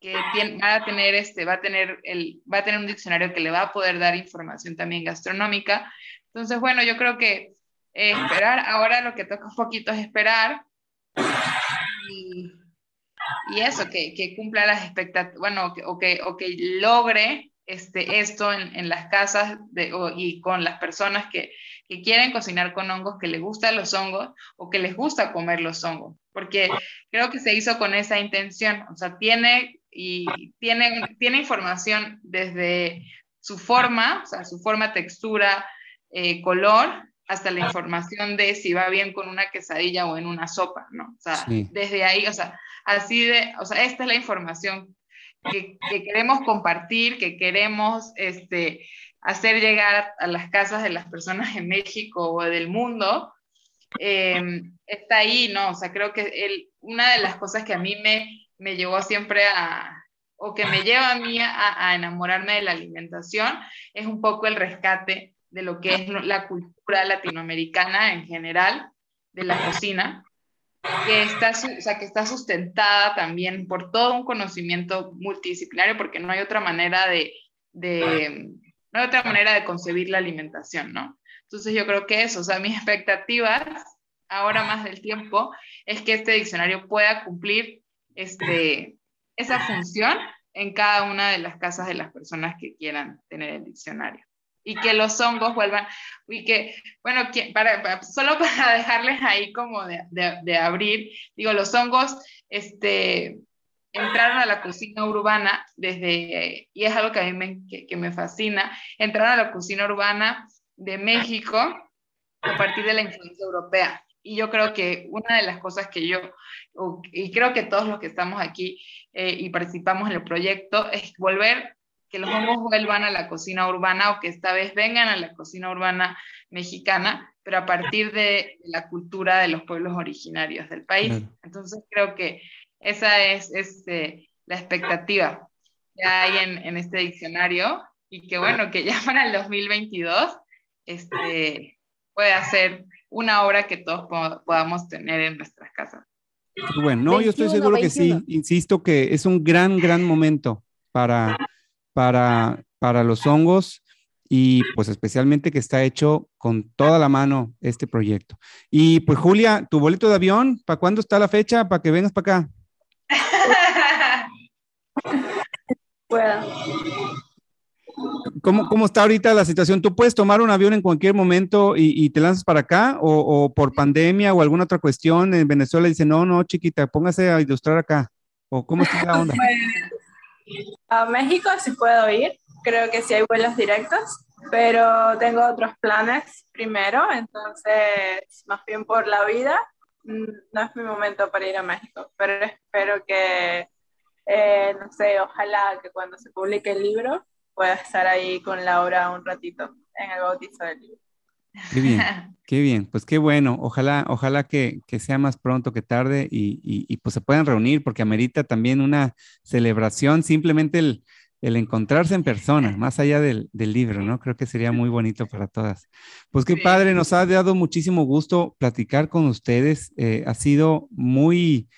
que va a tener este va a tener el va a tener un diccionario que le va a poder dar información también gastronómica. Entonces bueno yo creo que eh, esperar ahora lo que toca un poquito es esperar y, eso, que, que, cumpla las expectativas, bueno, o que, o que logre este, esto en, en las casas de, y con las personas que, que, quieren cocinar con hongos, que les gustan los hongos o que les gusta comer los hongos, porque creo que se hizo con esa intención, o sea, tiene, y tiene, tiene información desde su forma, o sea, su forma, textura, eh, color, hasta la información de si va bien con una quesadilla o en una sopa, ¿no? O sea, desde ahí, o sea, así de, o sea, esta es la información que, queremos compartir, que queremos este, hacer llegar a las casas de las personas en México o del mundo, em, está ahí, ¿no? O sea, creo que el, una de las cosas que a mí me, me llevó siempre a, o que me lleva a mí a, enamorarme de la alimentación, es un poco el rescate de lo que es la cultura latinoamericana en general, de la cocina, que está, o sea, que está sustentada también por todo un conocimiento multidisciplinario, porque no hay otra manera de, de no hay otra manera de concebir la alimentación, ¿no? Entonces yo creo que eso, o sea, mis expectativas ahora más del tiempo es que este diccionario pueda cumplir este, esa función en cada una de las casas de las personas que quieran tener el diccionario. Y que los hongos vuelvan, y que, bueno, para, solo para dejarles ahí como de, de, abrir, digo, los hongos este, entraron a la cocina urbana desde, y es algo que a mí me, que, que me fascina, entraron a la cocina urbana de México a partir de la influencia europea. Y yo creo que una de las cosas que yo, y creo que todos los que estamos aquí eh, y participamos en el proyecto, es volver, que los hongos vuelvan a la cocina urbana o que esta vez vengan a la cocina urbana mexicana, pero a partir de la cultura de los pueblos originarios del país. Entonces creo que esa es este, la expectativa que hay en, en, este diccionario y que bueno, que ya para el 2022 este, puede ser una obra que todos podamos tener en nuestras casas. Bueno, no, yo estoy seguro que sí. Insisto que es un gran, gran momento para, para, para los hongos y pues especialmente que está hecho con toda la mano este proyecto. Y pues Julia, tu boleto de avión, ¿para cuándo está la fecha? Para que vengas para acá. Bueno. ¿Cómo, está ahorita la situación? ¿Tú puedes tomar un avión en cualquier momento y, te lanzas para acá? O, por pandemia o alguna otra cuestión en Venezuela dice, no, no, chiquita, póngase a ilustrar acá? ¿O cómo está la onda? A México sí puedo ir, creo que sí hay vuelos directos, pero tengo otros planes primero, entonces más bien por la vida, mm, no es mi momento para ir a México, pero espero que, eh, no sé, ojalá que cuando se publique el libro pueda estar ahí con Laura un ratito en el bautizo del libro. Qué bien, qué bien, pues qué bueno. Ojalá, ojalá que, sea más pronto que tarde y, pues se puedan reunir porque amerita también una celebración, simplemente el, encontrarse en persona, más allá del, libro, ¿no? Creo que sería muy bonito para todas. Pues qué padre, nos ha dado muchísimo gusto platicar con ustedes. Eh, ha sido muy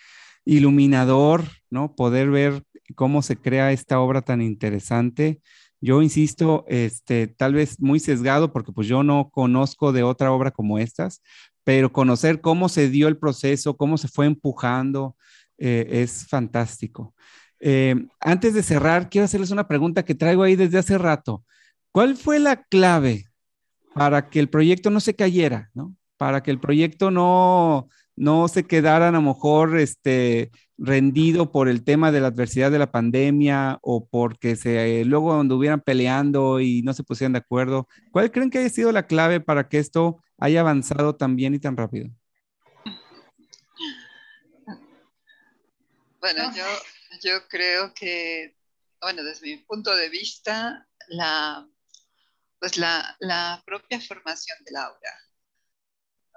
iluminador, ¿no? Poder ver cómo se crea esta obra tan interesante. Yo insisto, este, tal vez muy sesgado porque pues yo no conozco de otra obra como estas, pero conocer cómo se dio el proceso, cómo se fue empujando, eh, es fantástico. Eh, antes de cerrar, quiero hacerles una pregunta que traigo ahí desde hace rato. ¿Cuál fue la clave para que el proyecto no se cayera, ¿no? Para que el proyecto no, no se quedaran a lo mejor este, rendido por el tema de la adversidad de la pandemia o porque se, luego anduvieran peleando y no se pusieran de acuerdo. ¿Cuál creen que haya sido la clave para que esto haya avanzado tan bien y tan rápido? Bueno, yo, yo creo que, bueno, desde mi punto de vista, la, pues la, la propia formación de Laura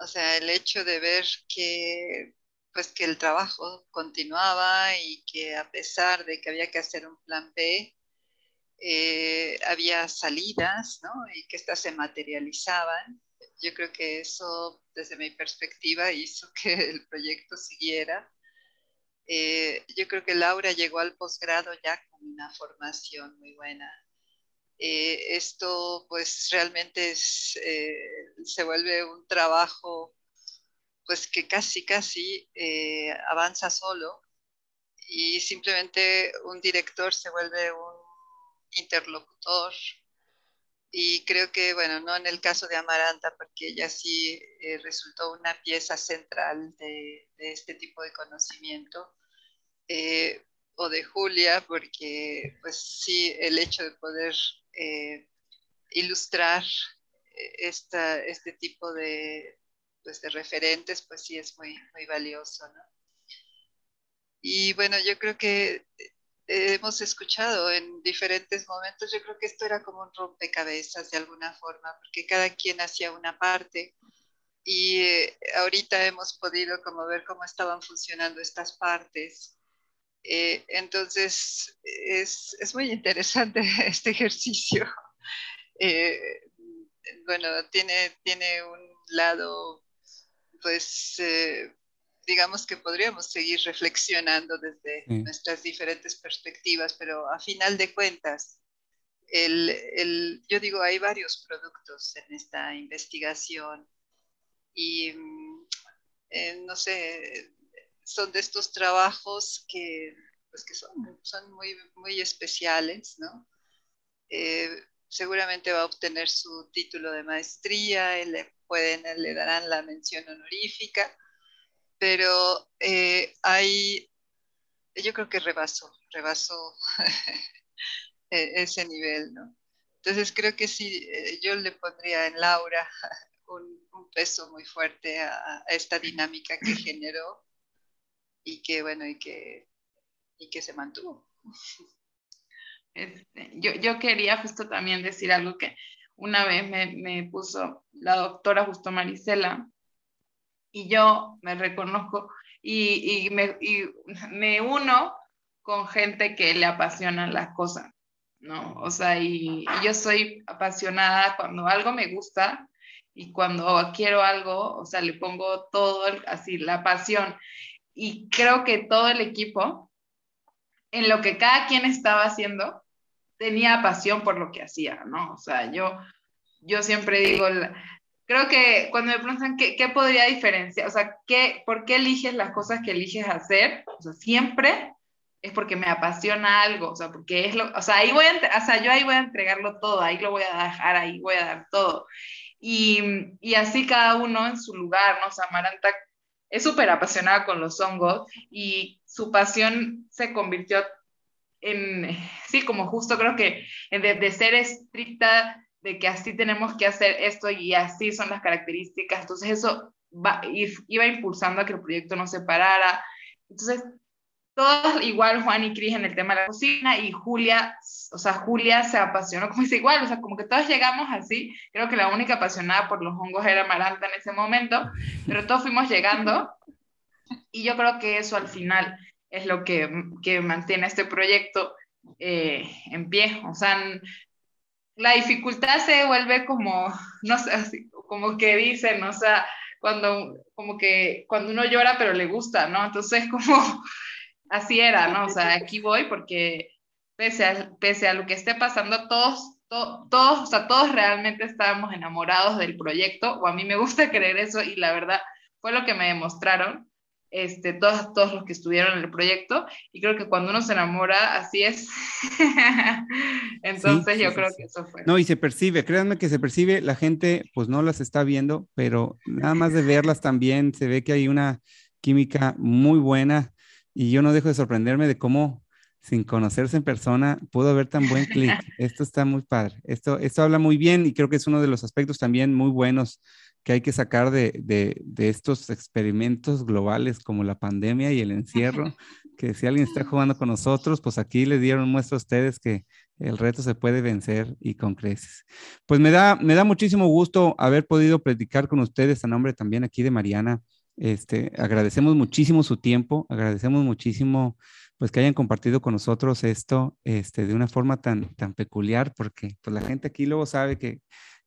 o sea, el hecho de ver que, pues, que el trabajo continuaba y que a pesar de que había que hacer un plan B, eh, había salidas, ¿no? Y que éstas se materializaban. Yo creo que eso, desde mi perspectiva, hizo que el proyecto siguiera. Eh, yo creo que Laura llegó al posgrado ya con una formación muy buena eh, esto pues realmente eh, se vuelve un trabajo pues que casi casi eh, avanza solo y simplemente un director se vuelve un interlocutor. Y creo que bueno no en el caso de Amaranta porque ella sí resultó una pieza central de, este tipo de conocimiento o de Julia porque pues sí el hecho de poder eh, ilustrar eh, esta, este tipo de, pues, de referentes, pues sí es muy, muy valioso, ¿no? Y bueno, yo creo que eh, hemos escuchado en diferentes momentos, yo creo que esto era como un rompecabezas de alguna forma, porque cada quien hacía una parte, y eh, ahorita hemos podido como ver cómo estaban funcionando estas partes. Eh, entonces, es, es, muy interesante este ejercicio. Eh, bueno, tiene, tiene un lado, pues, digamos que podríamos seguir reflexionando desde nuestras diferentes perspectivas, pero a final de cuentas, el, el, yo digo, hay varios productos en esta investigación y mm, eh, no sé, son de estos trabajos que, pues que son, son muy, muy especiales, ¿no? Eh, seguramente va a obtener su título de maestría, le, pueden, le darán la mención honorífica, pero eh, hay, yo creo que rebasó, rebasó e, ese nivel, ¿no? Entonces creo que sí, yo le pondría en Laura un, peso muy fuerte a, esta dinámica que generó y que, bueno, y que, y que se mantuvo. Este, yo, yo, quería justo también decir algo que una vez me, me puso la doctora justo Marisela y yo me reconozco y, y, me, y me uno con gente que le apasionan las cosas, ¿no? O sea, y, yo soy apasionada cuando algo me gusta, y cuando quiero algo, o sea, le pongo todo así, la pasión. Y creo que todo el equipo, en lo que cada quien estaba haciendo, tenía pasión por lo que hacía, ¿no? O sea, yo, yo siempre digo, creo que cuando me preguntan qué, qué podría diferenciar, o sea, ¿qué, ¿por qué eliges las cosas que eliges hacer? O sea, siempre es porque me apasiona algo, o sea, porque es lo, o sea, ahí voy a, o sea, yo ahí voy a entregarlo todo, ahí lo voy a dejar, ahí voy a dar todo. Y, y así cada uno en su lugar, ¿no? O sea, Maranta es súper apasionada con los hongos y su pasión se convirtió en, sí, como justo creo que de, de ser estricta, de que así tenemos que hacer esto y así son las características, entonces eso va, iba impulsando a que el proyecto no se parara. Entonces, todos igual Juan y Cris en el tema de la cocina y Julia, o sea, Julia se apasionó como dice igual, o sea, como que todos llegamos así, creo que la única apasionada por los hongos era Maranta en ese momento, pero todos fuimos llegando y yo creo que eso al final es lo que, que mantiene este proyecto eh, en pie, o sea, la dificultad se vuelve como, no sé, como que dicen, o sea, cuando, como que cuando uno llora pero le gusta, ¿no? Entonces como así era, ¿no? O sea, aquí voy porque pese a, pese a lo que esté pasando, todos, todos, o sea, todos realmente estábamos enamorados del proyecto, o a mí me gusta creer eso, y la verdad fue lo que me demostraron. Este, todos, todos los que estuvieron en el proyecto, y creo que cuando uno se enamora, así es. Entonces yo creo que eso fue. No, y se percibe, créanme que se percibe, la gente pues no las está viendo, pero nada más de verlas también se ve que hay una química muy buena y yo no dejo de sorprenderme de cómo, sin conocerse en persona, pudo haber tan buen clic. Esto está muy padre. Esto, esto habla muy bien y creo que es uno de los aspectos también muy buenos que hay que sacar de, de, de estos experimentos globales como la pandemia y el encierro, que si alguien está jugando con nosotros, pues aquí le dieron muestra a ustedes que el reto se puede vencer y con creces. Pues me da, me da muchísimo gusto haber podido platicar con ustedes a nombre también aquí de Mariana este, agradecemos muchísimo su tiempo, agradecemos muchísimo pues que hayan compartido con nosotros esto este, de una forma tan, tan peculiar, porque pues la gente aquí luego sabe que,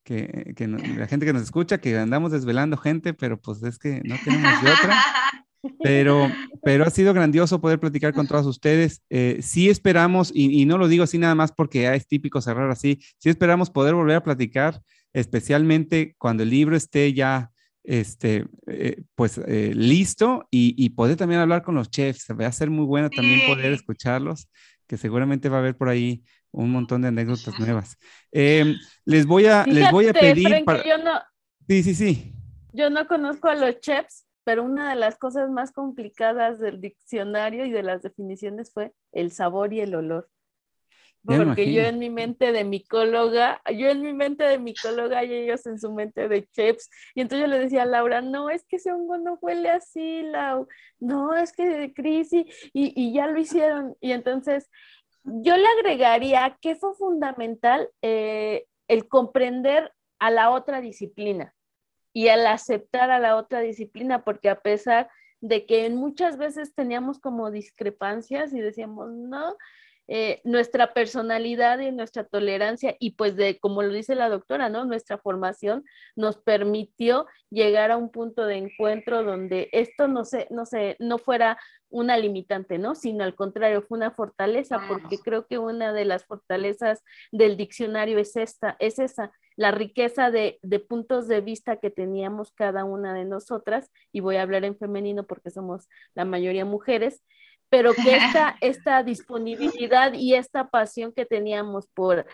que, que la gente que nos escucha, que andamos desvelando gente, pero pues es que no tenemos de otra. Pero, pero ha sido grandioso poder platicar con todos ustedes. Eh, sí esperamos, y, y, no lo digo así nada más porque es típico cerrar así, sí esperamos poder volver a platicar, especialmente cuando el libro esté ya este, eh, pues eh, listo y, y, poder también hablar con los chefs. Va a ser muy bueno también poder escucharlos, que seguramente va a haber por ahí un montón de anécdotas nuevas. Em, les voy a, les voy a pedir. para... yo no, sí, sí, sí. Yo no conozco a los chefs, pero una de las cosas más complicadas del diccionario y de las definiciones fue el sabor y el olor porque yo en mi mente de micóloga, yo en mi mente de micóloga y ellos en su mente de chefs, y entonces yo le decía a Laura, no, es que ese hongo no huele así, Lau, no, es que de crisis, y, y ya lo hicieron, y entonces yo le agregaría que fue fundamental eh, el comprender a la otra disciplina y al aceptar a la otra disciplina, porque a pesar de que muchas veces teníamos como discrepancias y decíamos, no, eh, nuestra personalidad y nuestra tolerancia y pues de, como lo dice la doctora, ¿no? Nuestra formación nos permitió llegar a un punto de encuentro donde esto no se, no se, no fuera una limitante, ¿no? Sino al contrario, fue una fortaleza, porque creo que una de las fortalezas del diccionario es esta, es esa, la riqueza de, de, puntos de vista que teníamos cada una de nosotras, y voy a hablar en femenino porque somos la mayoría mujeres, pero que esta, esta disponibilidad y esta pasión que teníamos por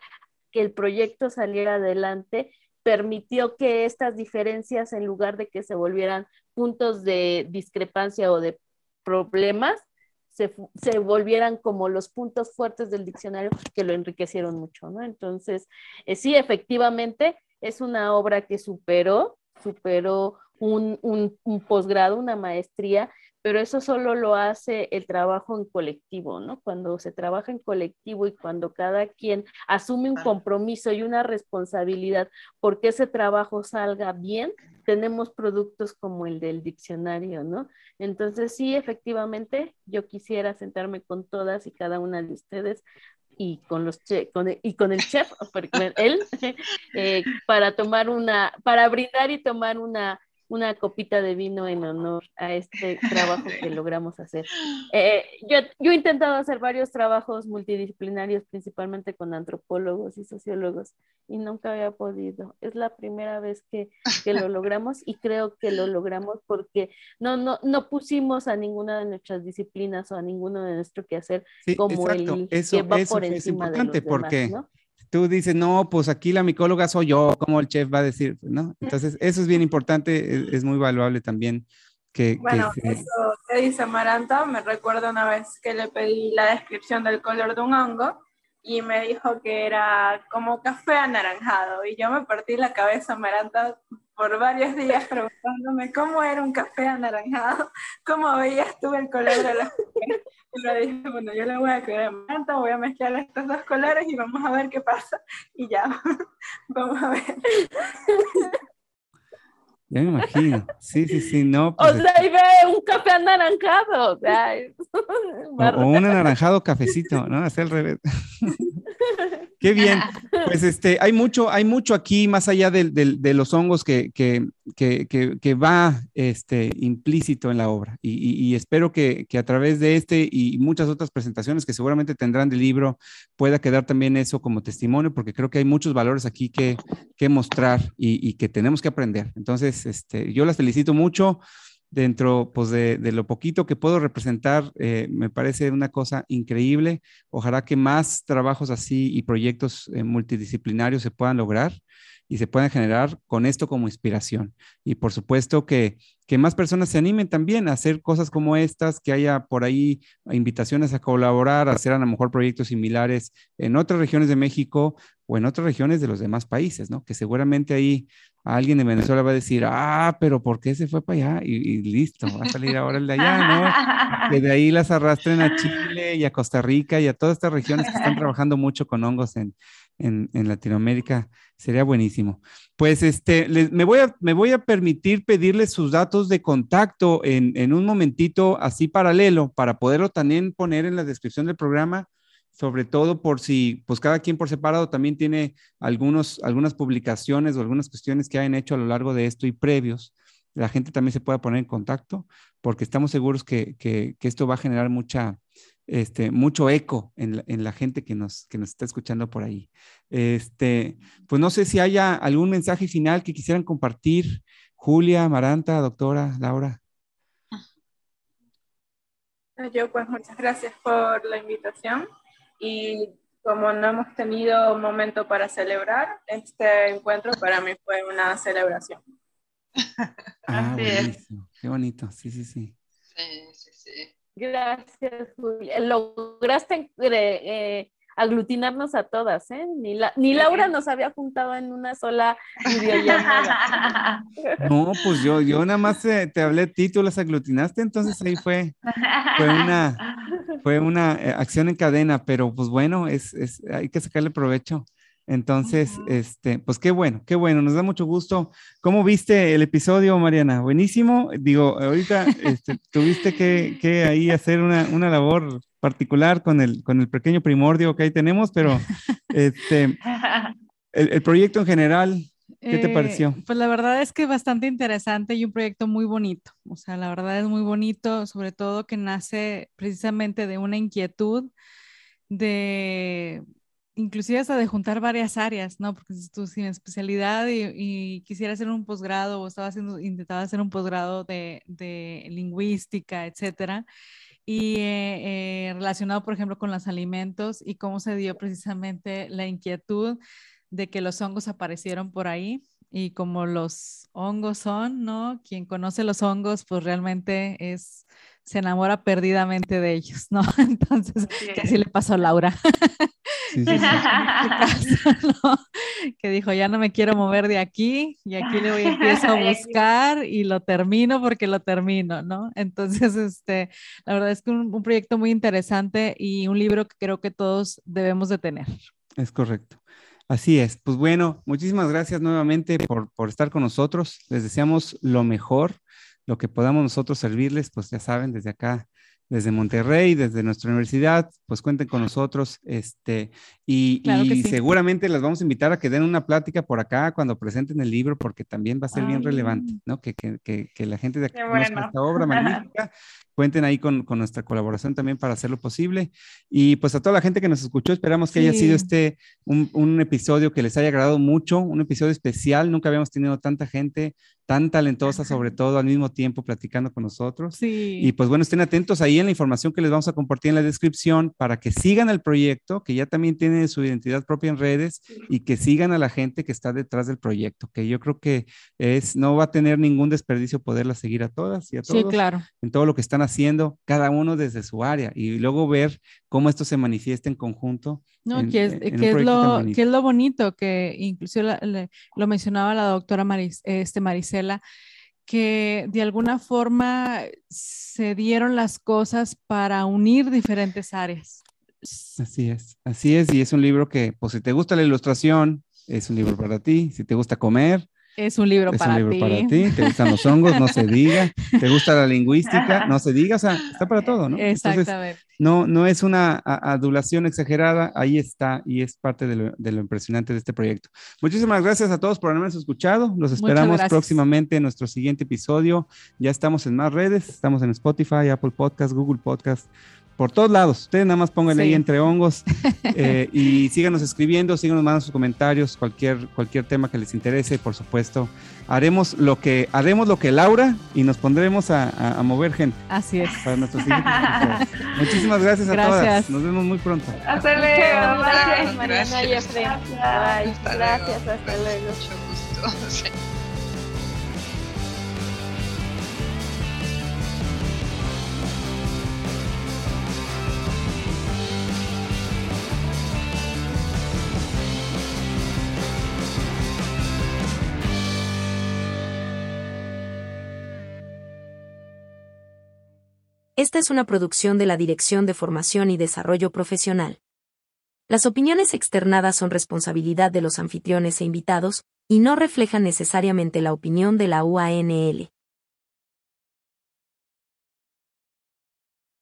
que el proyecto saliera adelante permitió que estas diferencias, en lugar de que se volvieran puntos de discrepancia o de problemas, se, se, volvieran como los puntos fuertes del diccionario que lo enriquecieron mucho, ¿no? Entonces, eh, sí, efectivamente, es una obra que superó, superó un, un, un posgrado, una maestría, pero eso solo lo hace el trabajo en colectivo, ¿no? Cuando se trabaja en colectivo y cuando cada quien asume un compromiso y una responsabilidad porque ese trabajo salga bien, tenemos productos como el del diccionario, ¿no? Entonces, sí, efectivamente, yo quisiera sentarme con todas y cada una de ustedes y con los y con el chef, él, eh, para tomar una, para brindar y tomar una una copita de vino en honor a este trabajo que logramos hacer. Eh, yo, yo, he intentado hacer varios trabajos multidisciplinarios, principalmente con antropólogos y sociólogos, y nunca había podido. Es la primera vez que, que lo logramos y creo que lo logramos porque no, no, no pusimos a ninguna de nuestras disciplinas o a ninguno de nuestro quehacer como el que va por encima de los porque... ¿no? Tú dices, no, pues aquí la micóloga soy yo, como el chef va a decir? ¿no? Entonces, eso es bien importante, es, muy valuable también. Que, bueno, eso que dice Maranta, me recuerdo una vez que le pedí la descripción del color de un hongo y me dijo que era como café anaranjado y yo me partí la cabeza, Maranta, por varios días preguntándome cómo era un café anaranjado, cómo veías tú el color de la y le dije, bueno, yo le voy a creer manta, voy a mezclar estos dos colores y vamos a ver qué pasa. Y ya, vamos a ver. Ya me imagino. Sí, sí, sí, no. Pues o sea, ahí ve un café anaranjado. O, sea, o, un anaranjado cafecito, ¿no? Hacer el revés. Qué bien. Pues este, hay mucho, hay mucho aquí más allá de, de, los hongos que, que, que, va este, implícito en la obra. Y, espero que, a través de este y muchas otras presentaciones que seguramente tendrán del libro pueda quedar también eso como testimonio, porque creo que hay muchos valores aquí que, mostrar y, y que tenemos que aprender. Entonces, este, yo las felicito mucho dentro pues, de, lo poquito que puedo representar, eh, me parece una cosa increíble. Ojalá que más trabajos así y proyectos eh, multidisciplinarios se puedan lograr y se puedan generar con esto como inspiración. Y por supuesto que, que más personas se animen también a hacer cosas como estas, que haya por ahí invitaciones a colaborar, a hacer a lo mejor proyectos similares en otras regiones de México o en otras regiones de los demás países, ¿no? Que seguramente ahí alguien de Venezuela va a decir, ah, pero ¿por qué se fue para allá? Y, listo, va a salir ahora el de allá, ¿no? Que de ahí las arrastren a Chile y a Costa Rica y a todas estas regiones que están trabajando mucho con hongos en, en, en Latinoamérica. Sería buenísimo. Pues este, me, voy a, me voy a permitir pedirles sus datos de contacto en, en un momentito así paralelo para poderlo también poner en la descripción del programa sobre todo por si, pues cada quien por separado también tiene algunos, algunas publicaciones o algunas cuestiones que hayan hecho a lo largo de esto y previos, la gente también se pueda poner en contacto, porque estamos seguros que, que, esto va a generar mucha, este, mucho eco en la, en la, gente que nos, que nos está escuchando por ahí. Este, pues no sé si haya algún mensaje final que quisieran compartir, Julia, Maranta, doctora, Laura. Yo pues muchas gracias por la invitación y como no hemos tenido momento para celebrar, este encuentro para mí fue una celebración. Ah, Qué bonito, sí, sí, sí. Sí, sí, sí. Gracias, Julia. Lograste eh, aglutinarnos a todas, ¿eh? Ni, la, ni Laura nos había juntado en una sola videollamada. No, pues yo, yo nada más te, te hablé a ti, tú las aglutinaste, entonces ahí fue, fue una, fue una eh, acción en cadena, pero pues bueno, es, es, hay que sacarle provecho Entonces, este, pues qué bueno, qué bueno, nos da mucho gusto. ¿Cómo viste el episodio, Mariana? Buenísimo. Digo, ahorita este, tuviste que, que, ahí hacer una, una, labor particular con el, con el pequeño primordio que ahí tenemos, pero este, el, el proyecto en general, ¿Qué te pareció? Eh, pues la verdad es que bastante interesante y un proyecto muy bonito. O sea, la verdad es muy bonito, sobre todo que nace precisamente de una inquietud de, inclusive hasta de juntar varias áreas, ¿no? Porque si tú sin especialidad y, quisiera hacer un posgrado o estaba haciendo, intentaba hacer un posgrado de, de lingüística, etcétera, y eh, eh, relacionado, por ejemplo, con los alimentos y cómo se dio precisamente la inquietud de que los hongos aparecieron por ahí y como los hongos son, ¿no? Quien conoce los hongos, pues realmente es, se enamora perdidamente de ellos, ¿no? Entonces, que así le pasó a Laura. Sí, sí, Que dijo, ya no me quiero mover de aquí y aquí le voy a empiezo a buscar y lo termino porque lo termino, ¿no? Entonces, este, la verdad es que un, un proyecto muy interesante y un libro que creo que todos debemos de tener. Es correcto. Así es. Pues bueno, muchísimas gracias nuevamente por, por, estar con nosotros. Les deseamos lo mejor, lo que podamos nosotros servirles, pues ya saben, desde acá desde Monterrey, desde nuestra universidad, pues cuenten con nosotros. Este, y, seguramente las vamos a invitar a que den una plática por acá cuando presenten el libro, porque también va a ser bien relevante, ¿no? Que, que, que, la gente de aquí conozca esta obra magnífica. Cuenten ahí con, con, nuestra colaboración también para hacerlo posible. Y pues a toda la gente que nos escuchó, esperamos que haya sido este un, un episodio que les haya agradado mucho, un episodio especial. Nunca habíamos tenido tanta gente tan talentosa, sobre todo al mismo tiempo platicando con nosotros. Sí. Y pues bueno, estén atentos ahí en la información que les vamos a compartir en la descripción para que sigan el proyecto, que ya también tiene su identidad propia en redes y que sigan a la gente que está detrás del proyecto, que yo creo que es, no va a tener ningún desperdicio poderla seguir a todas y a todos. Sí, claro. En todo lo que están haciendo, cada uno desde su área y luego ver cómo esto se manifiesta en conjunto. No, que, es, que, es lo, que es lo bonito, que incluso lo mencionaba la doctora Maris, este, Marisela, que de alguna forma se dieron las cosas para unir diferentes áreas. Así es, así es, y es un libro que, pues si te gusta la ilustración, es un libro para ti, si te gusta comer, es un libro, para, un libro ti. para ti. Te gustan los hongos, no se diga. Te gusta la lingüística, no se diga. O sea, está para todo, ¿no? Exactamente. no, no es una adulación exagerada. Ahí está y es parte de lo, de lo, impresionante de este proyecto. Muchísimas gracias a todos por habernos escuchado. Los esperamos próximamente en nuestro siguiente episodio. Ya estamos en más redes. Estamos en Spotify, Apple Podcast, Google Podcast por todos lados. Ustedes nada más pónganle ahí entre hongos eh, y síganos escribiendo, síganos mandando sus comentarios, cualquier, cualquier tema que les interese, por supuesto. Haremos lo que, haremos lo que Laura y nos pondremos a, a, mover gente. Así es. Para nuestros Muchísimas gracias, a todas. Nos vemos muy pronto. Hasta luego. Gracias, Mariana y Efraín. Gracias, hasta luego. Mucho gusto. Esta es una producción de la Dirección de Formación y Desarrollo Profesional. Las opiniones externadas son responsabilidad de los anfitriones e invitados, y no reflejan necesariamente la opinión de la UANL.